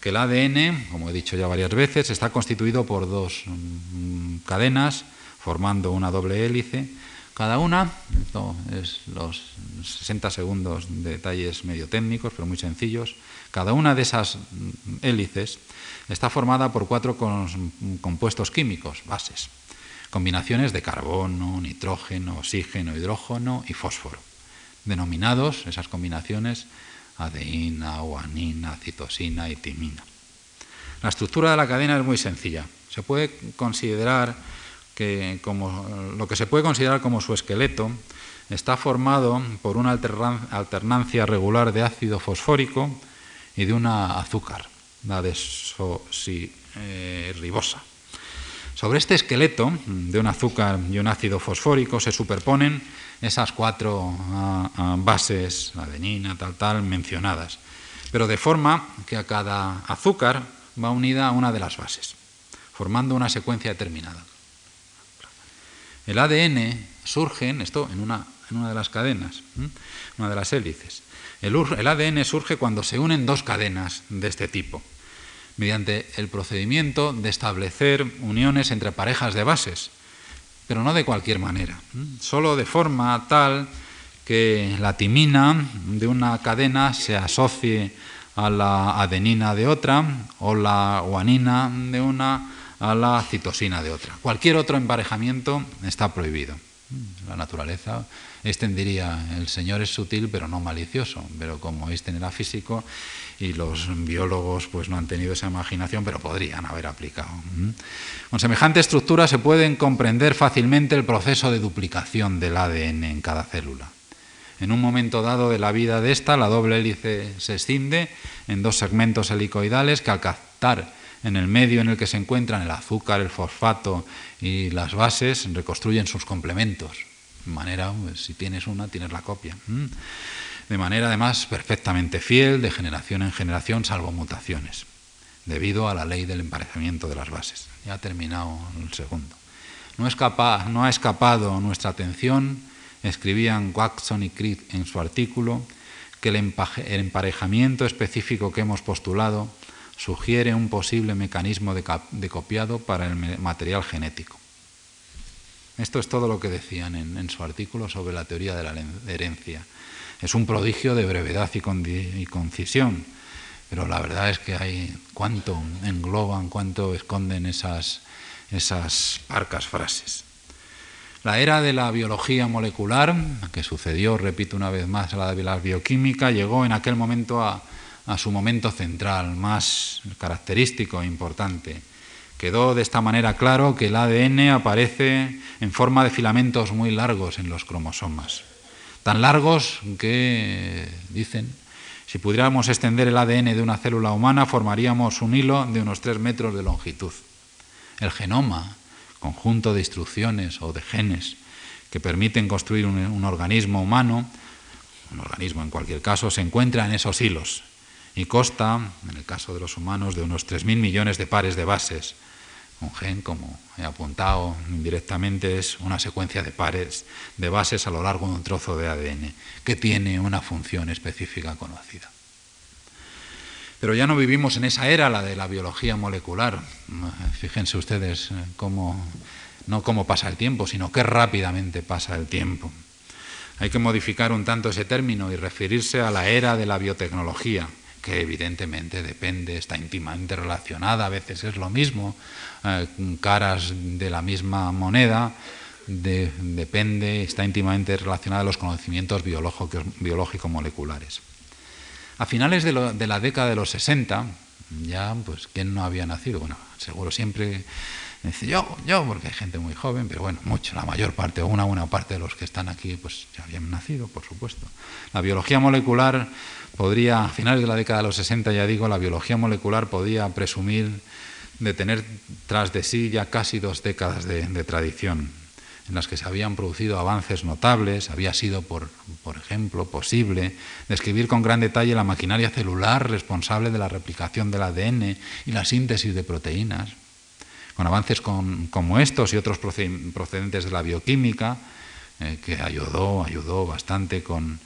que el ADN, como he dicho ya varias veces, está constituido por dos mm, cadenas formando una doble hélice. Cada una, esto es los 60 segundos de detalles medio técnicos, pero muy sencillos, cada una de esas mm, hélices Está formada por cuatro compuestos químicos, bases, combinaciones de carbono, nitrógeno, oxígeno, hidrógeno y fósforo, denominados esas combinaciones adeína, guanina, citosina y timina. La estructura de la cadena es muy sencilla. Se puede considerar que como, lo que se puede considerar como su esqueleto está formado por una alternancia regular de ácido fosfórico y de una azúcar la desosiribosa. Sobre este esqueleto de un azúcar y un ácido fosfórico se superponen esas cuatro ah, ah, bases, adenina, tal, tal, mencionadas, pero de forma que a cada azúcar va unida a una de las bases, formando una secuencia determinada. El ADN surge, esto en una, en una de las cadenas, una de las hélices. El, ADN surge cuando se unen dos cadenas de este tipo mediante el procedimiento de establecer uniones entre parejas de bases, pero no de cualquier manera, solo de forma tal que la timina de una cadena se asocie a la adenina de otra o la guanina de una a la citosina de otra. Cualquier otro emparejamiento está prohibido. La naturaleza, Einstein diría, el Señor es sutil pero no malicioso, pero como Einstein era físico y los biólogos pues no han tenido esa imaginación, pero podrían haber aplicado. Con semejante estructura se puede comprender fácilmente el proceso de duplicación del ADN en cada célula. En un momento dado de la vida de esta, la doble hélice se escinde en dos segmentos helicoidales que al captar en el medio en el que se encuentran el azúcar, el fosfato y las bases, reconstruyen sus complementos. Manera, pues, si tienes una, tienes la copia de manera además perfectamente fiel de generación en generación, salvo mutaciones, debido a la ley del emparejamiento de las bases. Ya ha terminado el segundo. No, no ha escapado nuestra atención, escribían Watson y Crick en su artículo, que el emparejamiento específico que hemos postulado sugiere un posible mecanismo de, copiado para el material genético. Esto es todo lo que decían en su artículo sobre la teoría de la herencia es un prodigio de brevedad y concisión, pero la verdad es que hay cuánto engloban, cuánto esconden esas, esas parcas frases. La era de la biología molecular, que sucedió, repito una vez más, a la de la bioquímica, llegó en aquel momento a su momento central, más característico e importante. Quedó de esta manera claro que el ADN aparece en forma de filamentos muy largos en los cromosomas tan largos que, dicen, si pudiéramos extender el ADN de una célula humana, formaríamos un hilo de unos tres metros de longitud. El genoma, conjunto de instrucciones o de genes que permiten construir un, organismo humano, un organismo en cualquier caso, se encuentra en esos hilos y consta, en el caso de los humanos, de unos 3.000 millones de pares de bases, un gen, como he apuntado indirectamente, es una secuencia de pares de bases a lo largo de un trozo de ADN que tiene una función específica conocida. Pero ya no vivimos en esa era, la de la biología molecular. Fíjense ustedes cómo, no cómo pasa el tiempo, sino qué rápidamente pasa el tiempo. hay que modificar un tanto ese término y referirse a la era de la biotecnología, que evidentemente depende, está íntimamente relacionada, a veces es lo mismo, eh, caras de la misma moneda, depende, está íntimamente relacionada a los conocimientos biológico-moleculares. A finales de, la década de los 60, ya, pues, ¿quién no había nacido? Bueno, seguro siempre yo, yo, porque hay gente muy joven, pero bueno, mucho, la mayor parte, una buena parte de los que están aquí, pues ya habían nacido, por supuesto. La biología molecular podría, a finales de la década de los 60, ya digo, la biología molecular podía presumir de tener tras de sí ya casi dos décadas de, tradición, en las que se habían producido avances notables, había sido, por, por ejemplo, posible describir con gran detalle la maquinaria celular responsable de la replicación del ADN y la síntesis de proteínas. Con avances como estos y otros procedentes de la bioquímica, eh, que ayudó, ayudó bastante con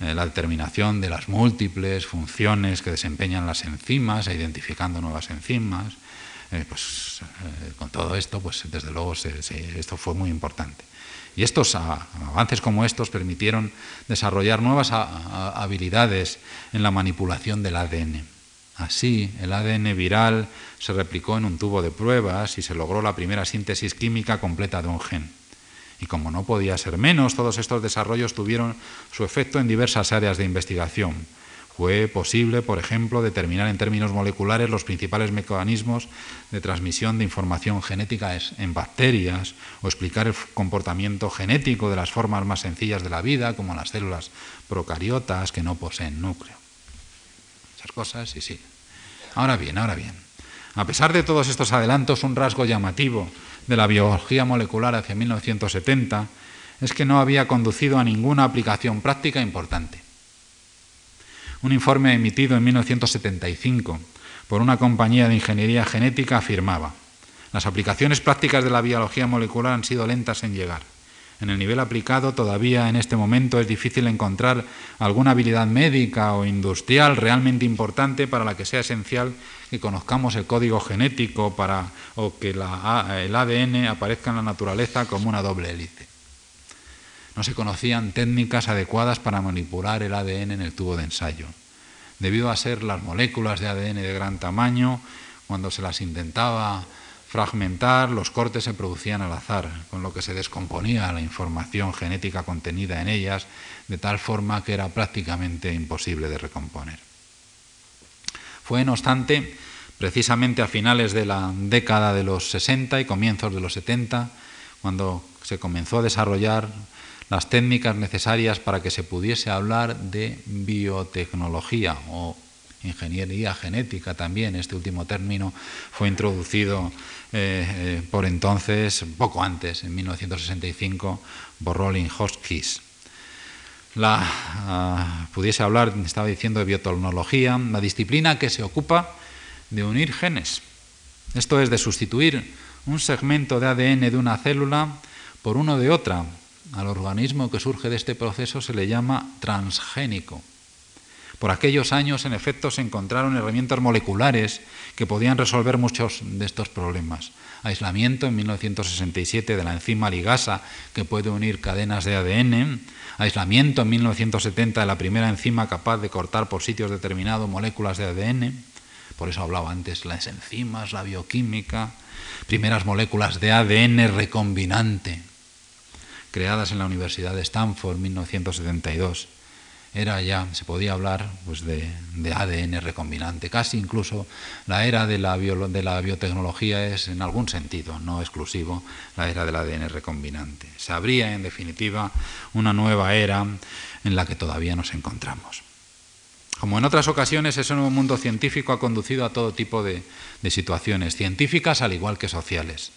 la determinación de las múltiples funciones que desempeñan las enzimas, e identificando nuevas enzimas. Eh, pues con todo esto, pues desde luego esto fue muy importante. Y estos avances como estos permitieron desarrollar nuevas habilidades en la manipulación del ADN. Así, el ADN viral se replicó en un tubo de pruebas y se logró la primera síntesis química completa de un gen. Y como no podía ser menos, todos estos desarrollos tuvieron su efecto en diversas áreas de investigación. Fue posible, por ejemplo, determinar en términos moleculares los principales mecanismos de transmisión de información genética en bacterias o explicar el comportamiento genético de las formas más sencillas de la vida, como las células procariotas que no poseen núcleo. Esas cosas, y sí. Ahora bien, ahora bien. A pesar de todos estos adelantos, un rasgo llamativo de la biología molecular hacia 1970 es que no había conducido a ninguna aplicación práctica importante. Un informe emitido en 1975 por una compañía de ingeniería genética afirmaba, las aplicaciones prácticas de la biología molecular han sido lentas en llegar. En el nivel aplicado todavía en este momento es difícil encontrar alguna habilidad médica o industrial realmente importante para la que sea esencial que conozcamos el código genético para, o que el ADN aparezca en la naturaleza como una doble hélice. No se conocían técnicas adecuadas para manipular el ADN en el tubo de ensayo. Debido a ser las moléculas de ADN de gran tamaño, cuando se las intentaba fragmentar, los cortes se producían al azar, con lo que se descomponía la información genética contenida en ellas, de tal forma que era prácticamente imposible de recomponer. Fue, no obstante, precisamente a finales de la década de los 60 y comienzos de los 70, cuando se comenzó a desarrollar las técnicas necesarias para que se pudiese hablar de biotecnología o ingeniería genética también, este último término fue introducido eh, eh, por entonces, poco antes, en 1965, por Rolling Hotchkiss. La, ah, pudiese hablar, estaba diciendo, de biotecnología, la disciplina que se ocupa de unir genes. Esto es de sustituir un segmento de ADN de una célula por uno de otra. Al organismo que surge de este proceso se le llama transgénico. Por aquellos años, en efecto, se encontraron herramientas moleculares que podían resolver muchos de estos problemas. Aislamiento en 1967 de la enzima ligasa que puede unir cadenas de ADN, aislamiento en 1970 de la primera enzima capaz de cortar por sitios determinados moléculas de ADN, por eso hablaba antes las enzimas, la bioquímica, primeras moléculas de ADN recombinante, creadas en la Universidad de Stanford en 1972 era ya, se podía hablar pues, de, ADN recombinante. Casi incluso la era de la, de la biotecnología es, en algún sentido, no exclusivo, la era del ADN recombinante. Se abría, en definitiva, una nueva era en la que todavía nos encontramos. Como en otras ocasiones, ese nuevo mundo científico ha conducido a todo tipo de situaciones, científicas al igual que sociales,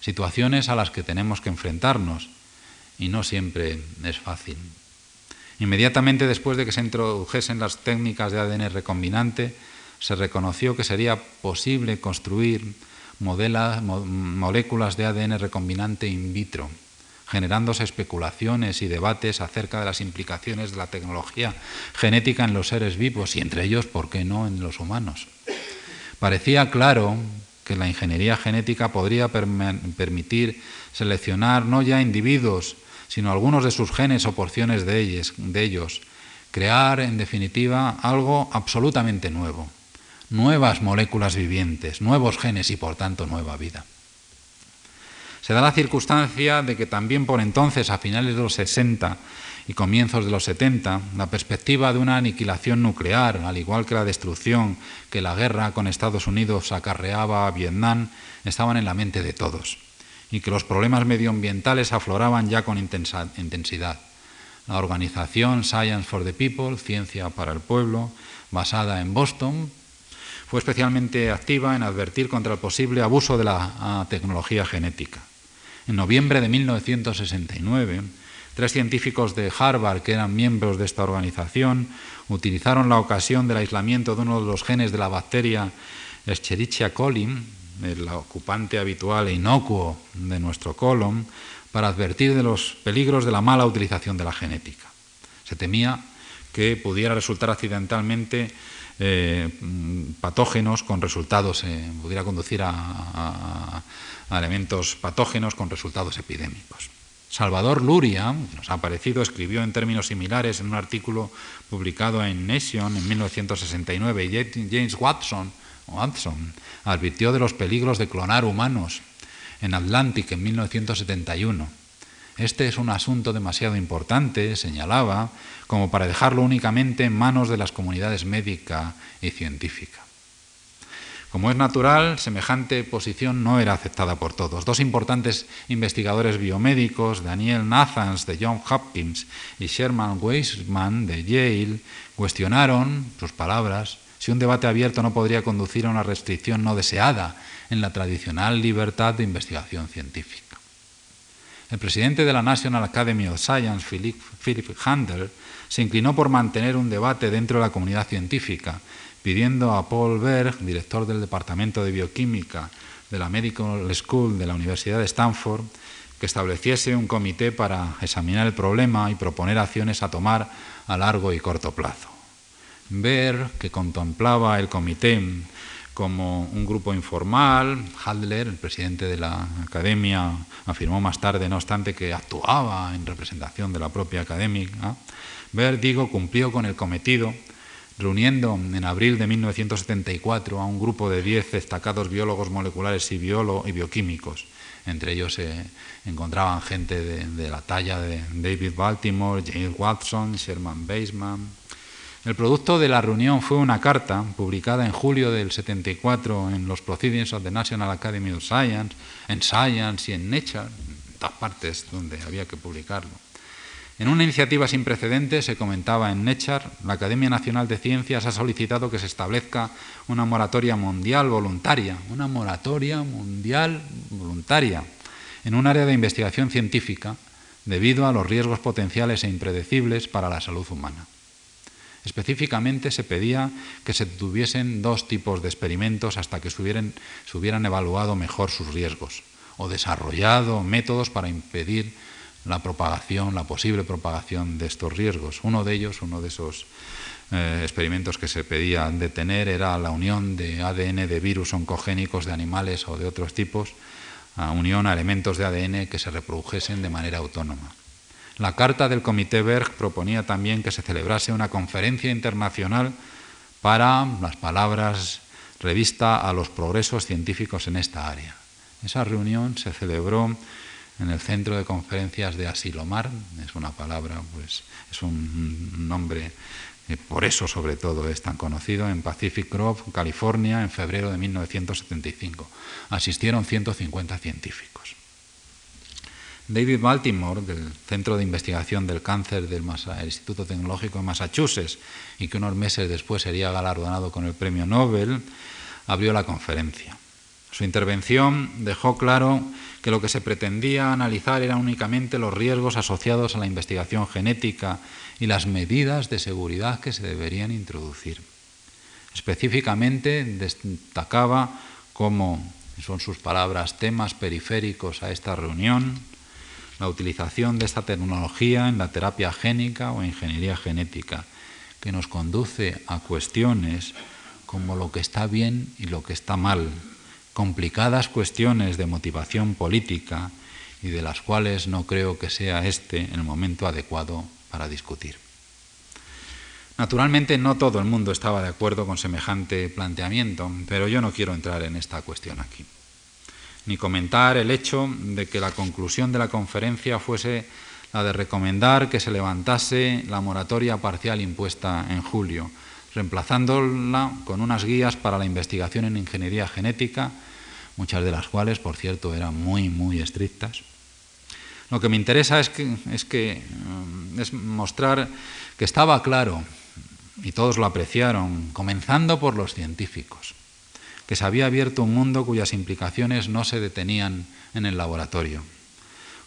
situaciones a las que tenemos que enfrentarnos y no siempre es fácil. Inmediatamente después de que se introdujesen las técnicas de ADN recombinante, se reconoció que sería posible construir moléculas de ADN recombinante in vitro, generándose especulaciones y debates acerca de las implicaciones de la tecnología genética en los seres vivos y entre ellos, ¿por qué no, en los humanos? Parecía claro que la ingeniería genética podría permitir seleccionar no ya individuos sino algunos de sus genes o porciones de ellos, crear, en definitiva, algo absolutamente nuevo, nuevas moléculas vivientes, nuevos genes y, por tanto, nueva vida. Se da la circunstancia de que también por entonces, a finales de los 60 y comienzos de los 70, la perspectiva de una aniquilación nuclear, al igual que la destrucción que la guerra con Estados Unidos acarreaba a Vietnam, estaban en la mente de todos, y que los problemas medioambientales afloraban ya con intensidad. La organización Science for the People, Ciencia para el Pueblo, basada en Boston, fue especialmente activa en advertir contra el posible abuso de la tecnología genética. En noviembre de 1969, tres científicos de Harvard, que eran miembros de esta organización, utilizaron la ocasión del aislamiento de uno de los genes de la bacteria Escherichia coli, el ocupante habitual e inocuo de nuestro colon, para advertir de los peligros de la mala utilización de la genética. Se temía que pudiera resultar accidentalmente eh, patógenos con resultados, eh, pudiera conducir a, elementos patógenos con resultados epidémicos. Salvador Luria, que nos ha aparecido, escribió en términos similares en un artículo publicado en Nation en 1969 y James Watson, Watson advirtió de los peligros de clonar humanos en Atlantic en 1971. Este es un asunto demasiado importante, señalaba, como para dejarlo únicamente en manos de las comunidades médica y científica. Como es natural, semejante posición no era aceptada por todos. Dos importantes investigadores biomédicos, Daniel Nathans de Johns Hopkins y Sherman Weisman de Yale, cuestionaron, sus palabras, si un debate abierto no podría conducir a una restricción no deseada en la tradicional libertad de investigación científica. El presidente de la National Academy of Science, Philip, Handel, se inclinó por mantener un debate dentro de la comunidad científica pidiendo a Paul Berg, director del Departamento de Bioquímica de la Medical School de la Universidad de Stanford, que estableciese un comité para examinar el problema y proponer acciones a tomar a largo y corto plazo. Berg, que contemplaba el comité como un grupo informal, Hadler, el presidente de la academia, afirmó más tarde, no obstante, que actuaba en representación de la propia académica. Berg, digo, cumplió con el cometido reuniendo en abril de 1974 a un grupo de 10 destacados biólogos moleculares y, y bioquímicos. Entre ellos se encontraban gente de, la talla de David Baltimore, James Watson, Sherman Baseman. El producto de la reunión fue una carta publicada en julio del 74 en los Proceedings of the National Academy of Science, en Science y en Nature, en todas partes donde había que publicarlo en una iniciativa sin precedentes, se comentaba en Nechar, la Academia Nacional de Ciencias ha solicitado que se establezca una moratoria mundial voluntaria, una moratoria mundial voluntaria, en un área de investigación científica debido a los riesgos potenciales e impredecibles para la salud humana. Específicamente se pedía que se tuviesen dos tipos de experimentos hasta que se hubieran, evaluado mejor sus riesgos o desarrollado métodos para impedir la propagación, la posible propagación de estos riesgos. Uno de ellos, uno de esos eh, experimentos que se pedía detener era la unión de ADN de virus oncogénicos de animales o de otros tipos, a unión a elementos de ADN que se reprodujesen de manera autónoma. La carta del Comité Berg proponía también que se celebrase una conferencia internacional para, las palabras, revista a los progresos científicos en esta área. Esa reunión se celebró en el centro de conferencias de Asilomar, es una palabra, pues es un nombre que por eso sobre todo es tan conocido, en Pacific Grove, California, en febrero de 1975. Asistieron 150 científicos. David Baltimore, del Centro de Investigación del Cáncer del Instituto Tecnológico de Massachusetts, y que unos meses después sería galardonado con el premio Nobel, abrió la conferencia. Su intervención dejó claro que lo que se pretendía analizar era únicamente los riesgos asociados a la investigación genética y las medidas de seguridad que se deberían introducir. Específicamente destacaba como, son sus palabras, temas periféricos a esta reunión, la utilización de esta tecnología en la terapia génica o ingeniería genética, que nos conduce a cuestiones como lo que está bien y lo que está mal, complicadas cuestiones de motivación política y de las cuales no creo que sea este el momento adecuado para discutir. Naturalmente no todo el mundo estaba de acuerdo con semejante planteamiento, pero yo no quiero entrar en esta cuestión aquí, ni comentar el hecho de que la conclusión de la conferencia fuese la de recomendar que se levantase la moratoria parcial impuesta en julio, reemplazándola con unas guías para la investigación en ingeniería genética, muchas de las cuales, por cierto, eran muy, muy estrictas. Lo que me interesa es, que, es, que, mm, es mostrar que estaba claro, y todos lo apreciaron, comenzando por los científicos, que se había abierto un mundo cuyas implicaciones no se detenían en el laboratorio.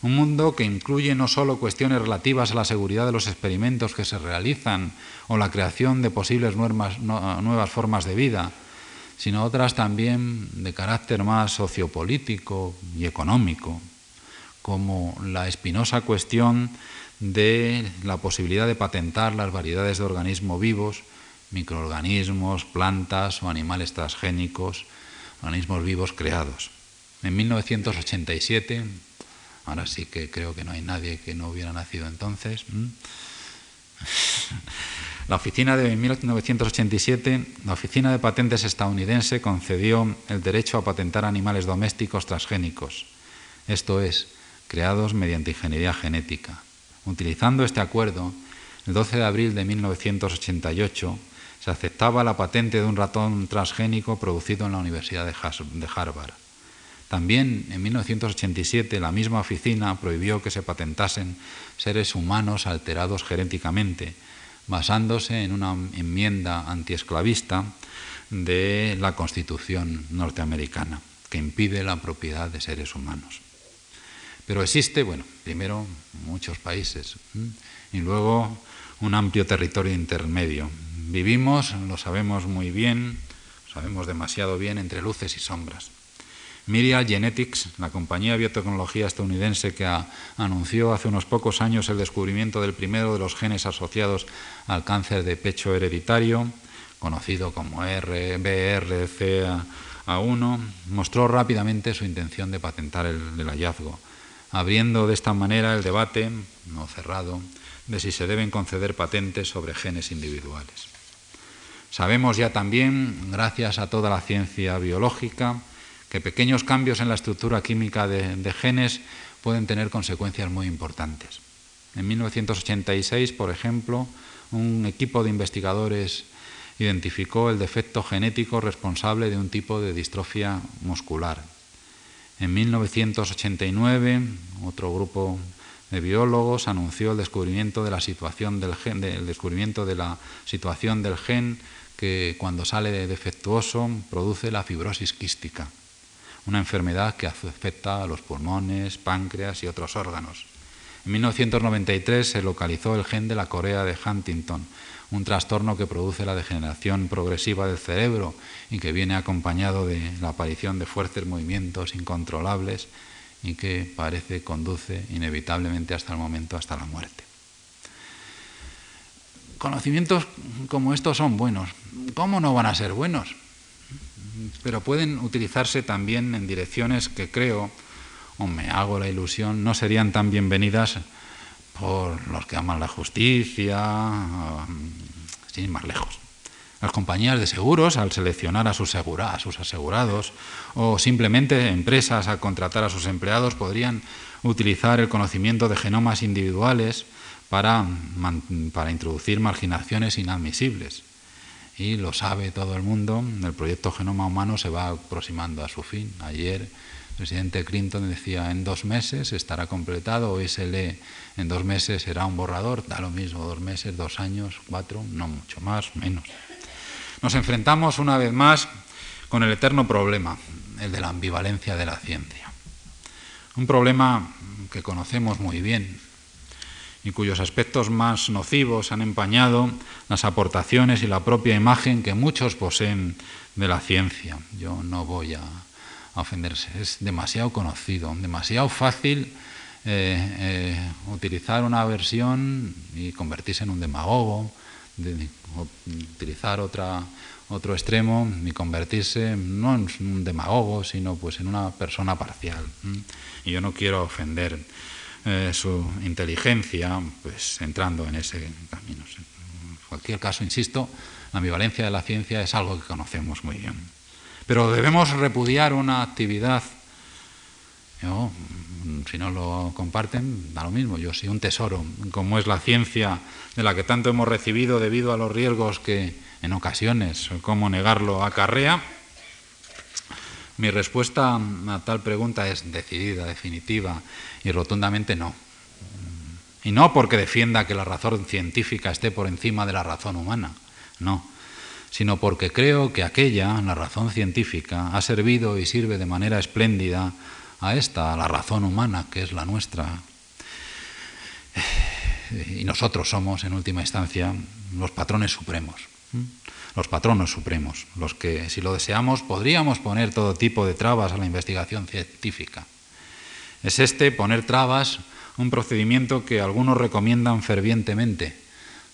Un mundo que incluye no solo cuestiones relativas a la seguridad de los experimentos que se realizan o la creación de posibles nuevas, nuevas formas de vida, sino otras también de carácter más sociopolítico y económico, como la espinosa cuestión de la posibilidad de patentar las variedades de organismos vivos, microorganismos, plantas o animales transgénicos, organismos vivos creados. En 1987, Ahora sí que creo que no hay nadie que no hubiera nacido entonces. *laughs* La oficina de 1987, la Oficina de Patentes estadounidense concedió el derecho a patentar animales domésticos transgénicos, esto es, creados mediante ingeniería genética. Utilizando este acuerdo, el 12 de abril de 1988 se aceptaba la patente de un ratón transgénico producido en la Universidad de Harvard. También en 1987 la misma oficina prohibió que se patentasen seres humanos alterados genéticamente, basándose en una enmienda antiesclavista de la Constitución norteamericana, que impide la propiedad de seres humanos. Pero existe, bueno, primero muchos países y luego un amplio territorio intermedio. Vivimos, lo sabemos muy bien, sabemos demasiado bien, entre luces y sombras. Myriad Genetics, la compañía de biotecnología estadounidense que anunció hace unos pocos años el descubrimiento del primero de los genes asociados al cáncer de pecho hereditario, conocido como RBRCA1, mostró rápidamente su intención de patentar el hallazgo, abriendo de esta manera el debate, no cerrado, de si se deben conceder patentes sobre genes individuales. Sabemos ya también, gracias a toda la ciencia biológica, que pequeños cambios en la estructura química de, genes pueden tener consecuencias muy importantes. En 1986, por ejemplo, un equipo de investigadores identificó el defecto genético responsable de un tipo de distrofia muscular. En 1989, otro grupo de biólogos anunció el descubrimiento de la situación del gen, el descubrimiento de la situación del gen que cuando sale defectuoso produce la fibrosis quística una enfermedad que afecta a los pulmones, páncreas y otros órganos. En 1993 se localizó el gen de la Corea de Huntington, un trastorno que produce la degeneración progresiva del cerebro y que viene acompañado de la aparición de fuertes movimientos incontrolables y que parece conduce inevitablemente hasta el momento hasta la muerte. Conocimientos como estos son buenos. ¿Cómo no van a ser buenos? pero pueden utilizarse también en direcciones que creo, o me hago la ilusión, no serían tan bienvenidas por los que aman la justicia, sin más lejos. Las compañías de seguros, al seleccionar a sus, a sus asegurados, o simplemente empresas al contratar a sus empleados, podrían utilizar el conocimiento de genomas individuales para, para introducir marginaciones inadmisibles y lo sabe todo el mundo, el proyecto Genoma Humano se va aproximando a su fin. Ayer el presidente Clinton decía en dos meses estará completado, hoy se lee en dos meses será un borrador, da lo mismo, dos meses, dos años, cuatro, no mucho más, menos. Nos enfrentamos una vez más con el eterno problema, el de la ambivalencia de la ciencia. Un problema que conocemos muy bien, y cuyos aspectos más nocivos han empañado las aportaciones y la propia imagen que muchos poseen de la ciencia. Yo no voy a, ofenderse, es demasiado conocido, demasiado fácil eh, eh, utilizar una versión y convertirse en un demagogo, utilizar otra, otro extremo y convertirse no en un demagogo, sino pues en una persona parcial. Y yo no quiero ofender eh, su inteligencia pues entrando en ese camino. En cualquier caso, insisto, la ambivalencia de la ciencia es algo que conocemos muy bien. Pero debemos repudiar una actividad si no lo comparten, da lo mismo. Yo soy un tesoro, como es la ciencia de la que tanto hemos recibido debido a los riesgos que en ocasiones, como negarlo, acarrea. Mi respuesta a tal pregunta es decidida, definitiva y rotundamente no. Y no porque defienda que la razón científica esté por encima de la razón humana, no, sino porque creo que aquella, la razón científica, ha servido y sirve de manera espléndida a esta, a la razón humana que es la nuestra. Y nosotros somos, en última instancia, los patrones supremos, los patronos supremos, los que, si lo deseamos, podríamos poner todo tipo de trabas a la investigación científica. Es este, poner trabas, un procedimiento que algunos recomiendan fervientemente,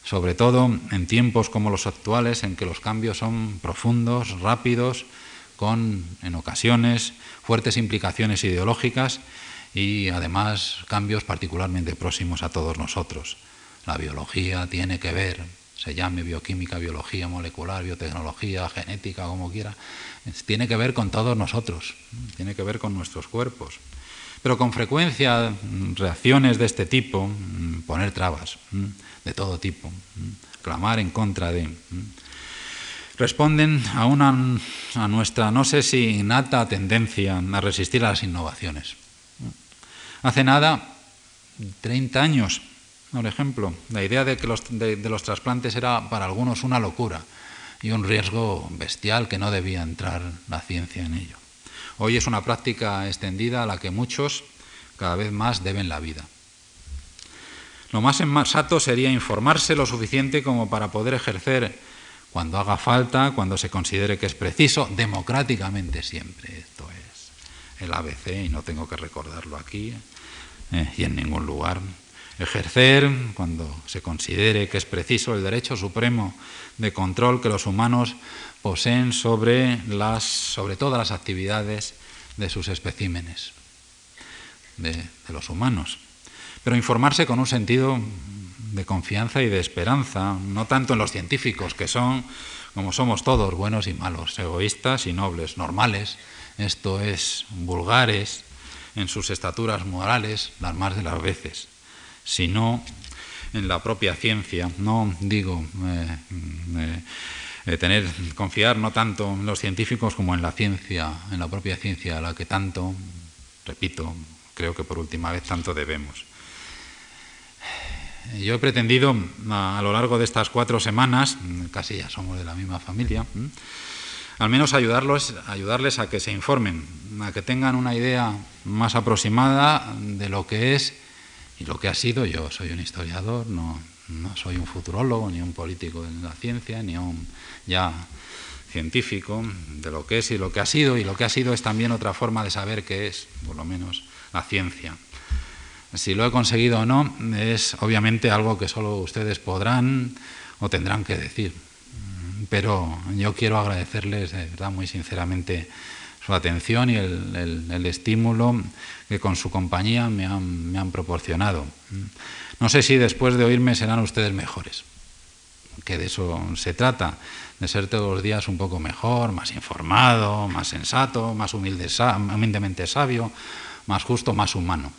sobre todo en tiempos como los actuales, en que los cambios son profundos, rápidos, con, en ocasiones, fuertes implicaciones ideológicas y además cambios particularmente próximos a todos nosotros. La biología tiene que ver, se llame bioquímica, biología molecular, biotecnología, genética, como quiera, tiene que ver con todos nosotros, tiene que ver con nuestros cuerpos. Pero con frecuencia reacciones de este tipo, poner trabas, de todo tipo, clamar en contra de responden a, una, a nuestra, no sé si innata tendencia a resistir a las innovaciones. Hace nada, 30 años, por ejemplo, la idea de que los, de, los trasplantes era para algunos una locura y un riesgo bestial que no debía entrar la ciencia en ello. Hoy es una práctica extendida a la que muchos cada vez más deben la vida. Lo más sensato sería informarse lo suficiente como para poder ejercer cuando haga falta, cuando se considere que es preciso, democráticamente siempre. Esto es el ABC y no tengo que recordarlo aquí eh, y en ningún lugar. Ejercer, cuando se considere que es preciso, el derecho supremo de control que los humanos poseen sobre, las, sobre todas las actividades de sus especímenes, de, de los humanos. Pero informarse con un sentido de confianza y de esperanza, no tanto en los científicos, que son, como somos todos, buenos y malos, egoístas y nobles, normales, esto es, vulgares en sus estaturas morales, las más de las veces, sino en la propia ciencia. No digo eh, eh, eh, tener, confiar no tanto en los científicos como en la ciencia, en la propia ciencia, a la que tanto, repito, creo que por última vez tanto debemos. Yo he pretendido a, lo largo de estas cuatro semanas, casi ya somos de la misma familia, al menos ayudarlos, ayudarles a que se informen, a que tengan una idea más aproximada de lo que es lo que ha sido. Yo soy un historiador, no, no soy un futurólogo, ni un político de la ciencia, ni un ya científico de lo que es y lo que ha sido, y lo que ha sido es también otra forma de saber qué es, por lo menos, la ciencia. Si lo he conseguido o no es obviamente algo que solo ustedes podrán o tendrán que decir. Pero yo quiero agradecerles de verdad muy sinceramente su atención y el, estímulo que con su compañía me han, me han, proporcionado. No sé si después de oírme serán ustedes mejores, que de eso se trata, de ser todos los días un poco mejor, más informado, más sensato, más humilde, humildemente sabio, más justo, más humano.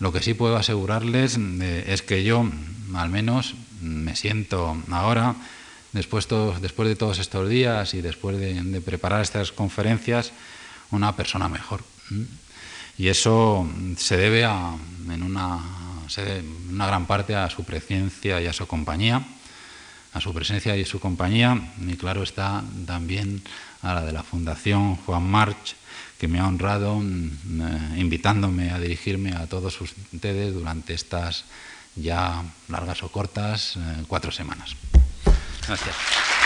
Lo que sí puedo asegurarles eh, es que yo, al menos, me siento ahora, después, después de todos estos días y después de, preparar estas conferencias, una persona mejor. Y eso se debe a, en una, una gran parte a su presencia y a su compañía, a su presencia y su compañía, y claro está también a la de la Fundación Juan March, que me ha honrado mm, eh, invitándome a dirigirme a todos ustedes durante estas ya largas o cortas eh, cuatro semanas. Gracias.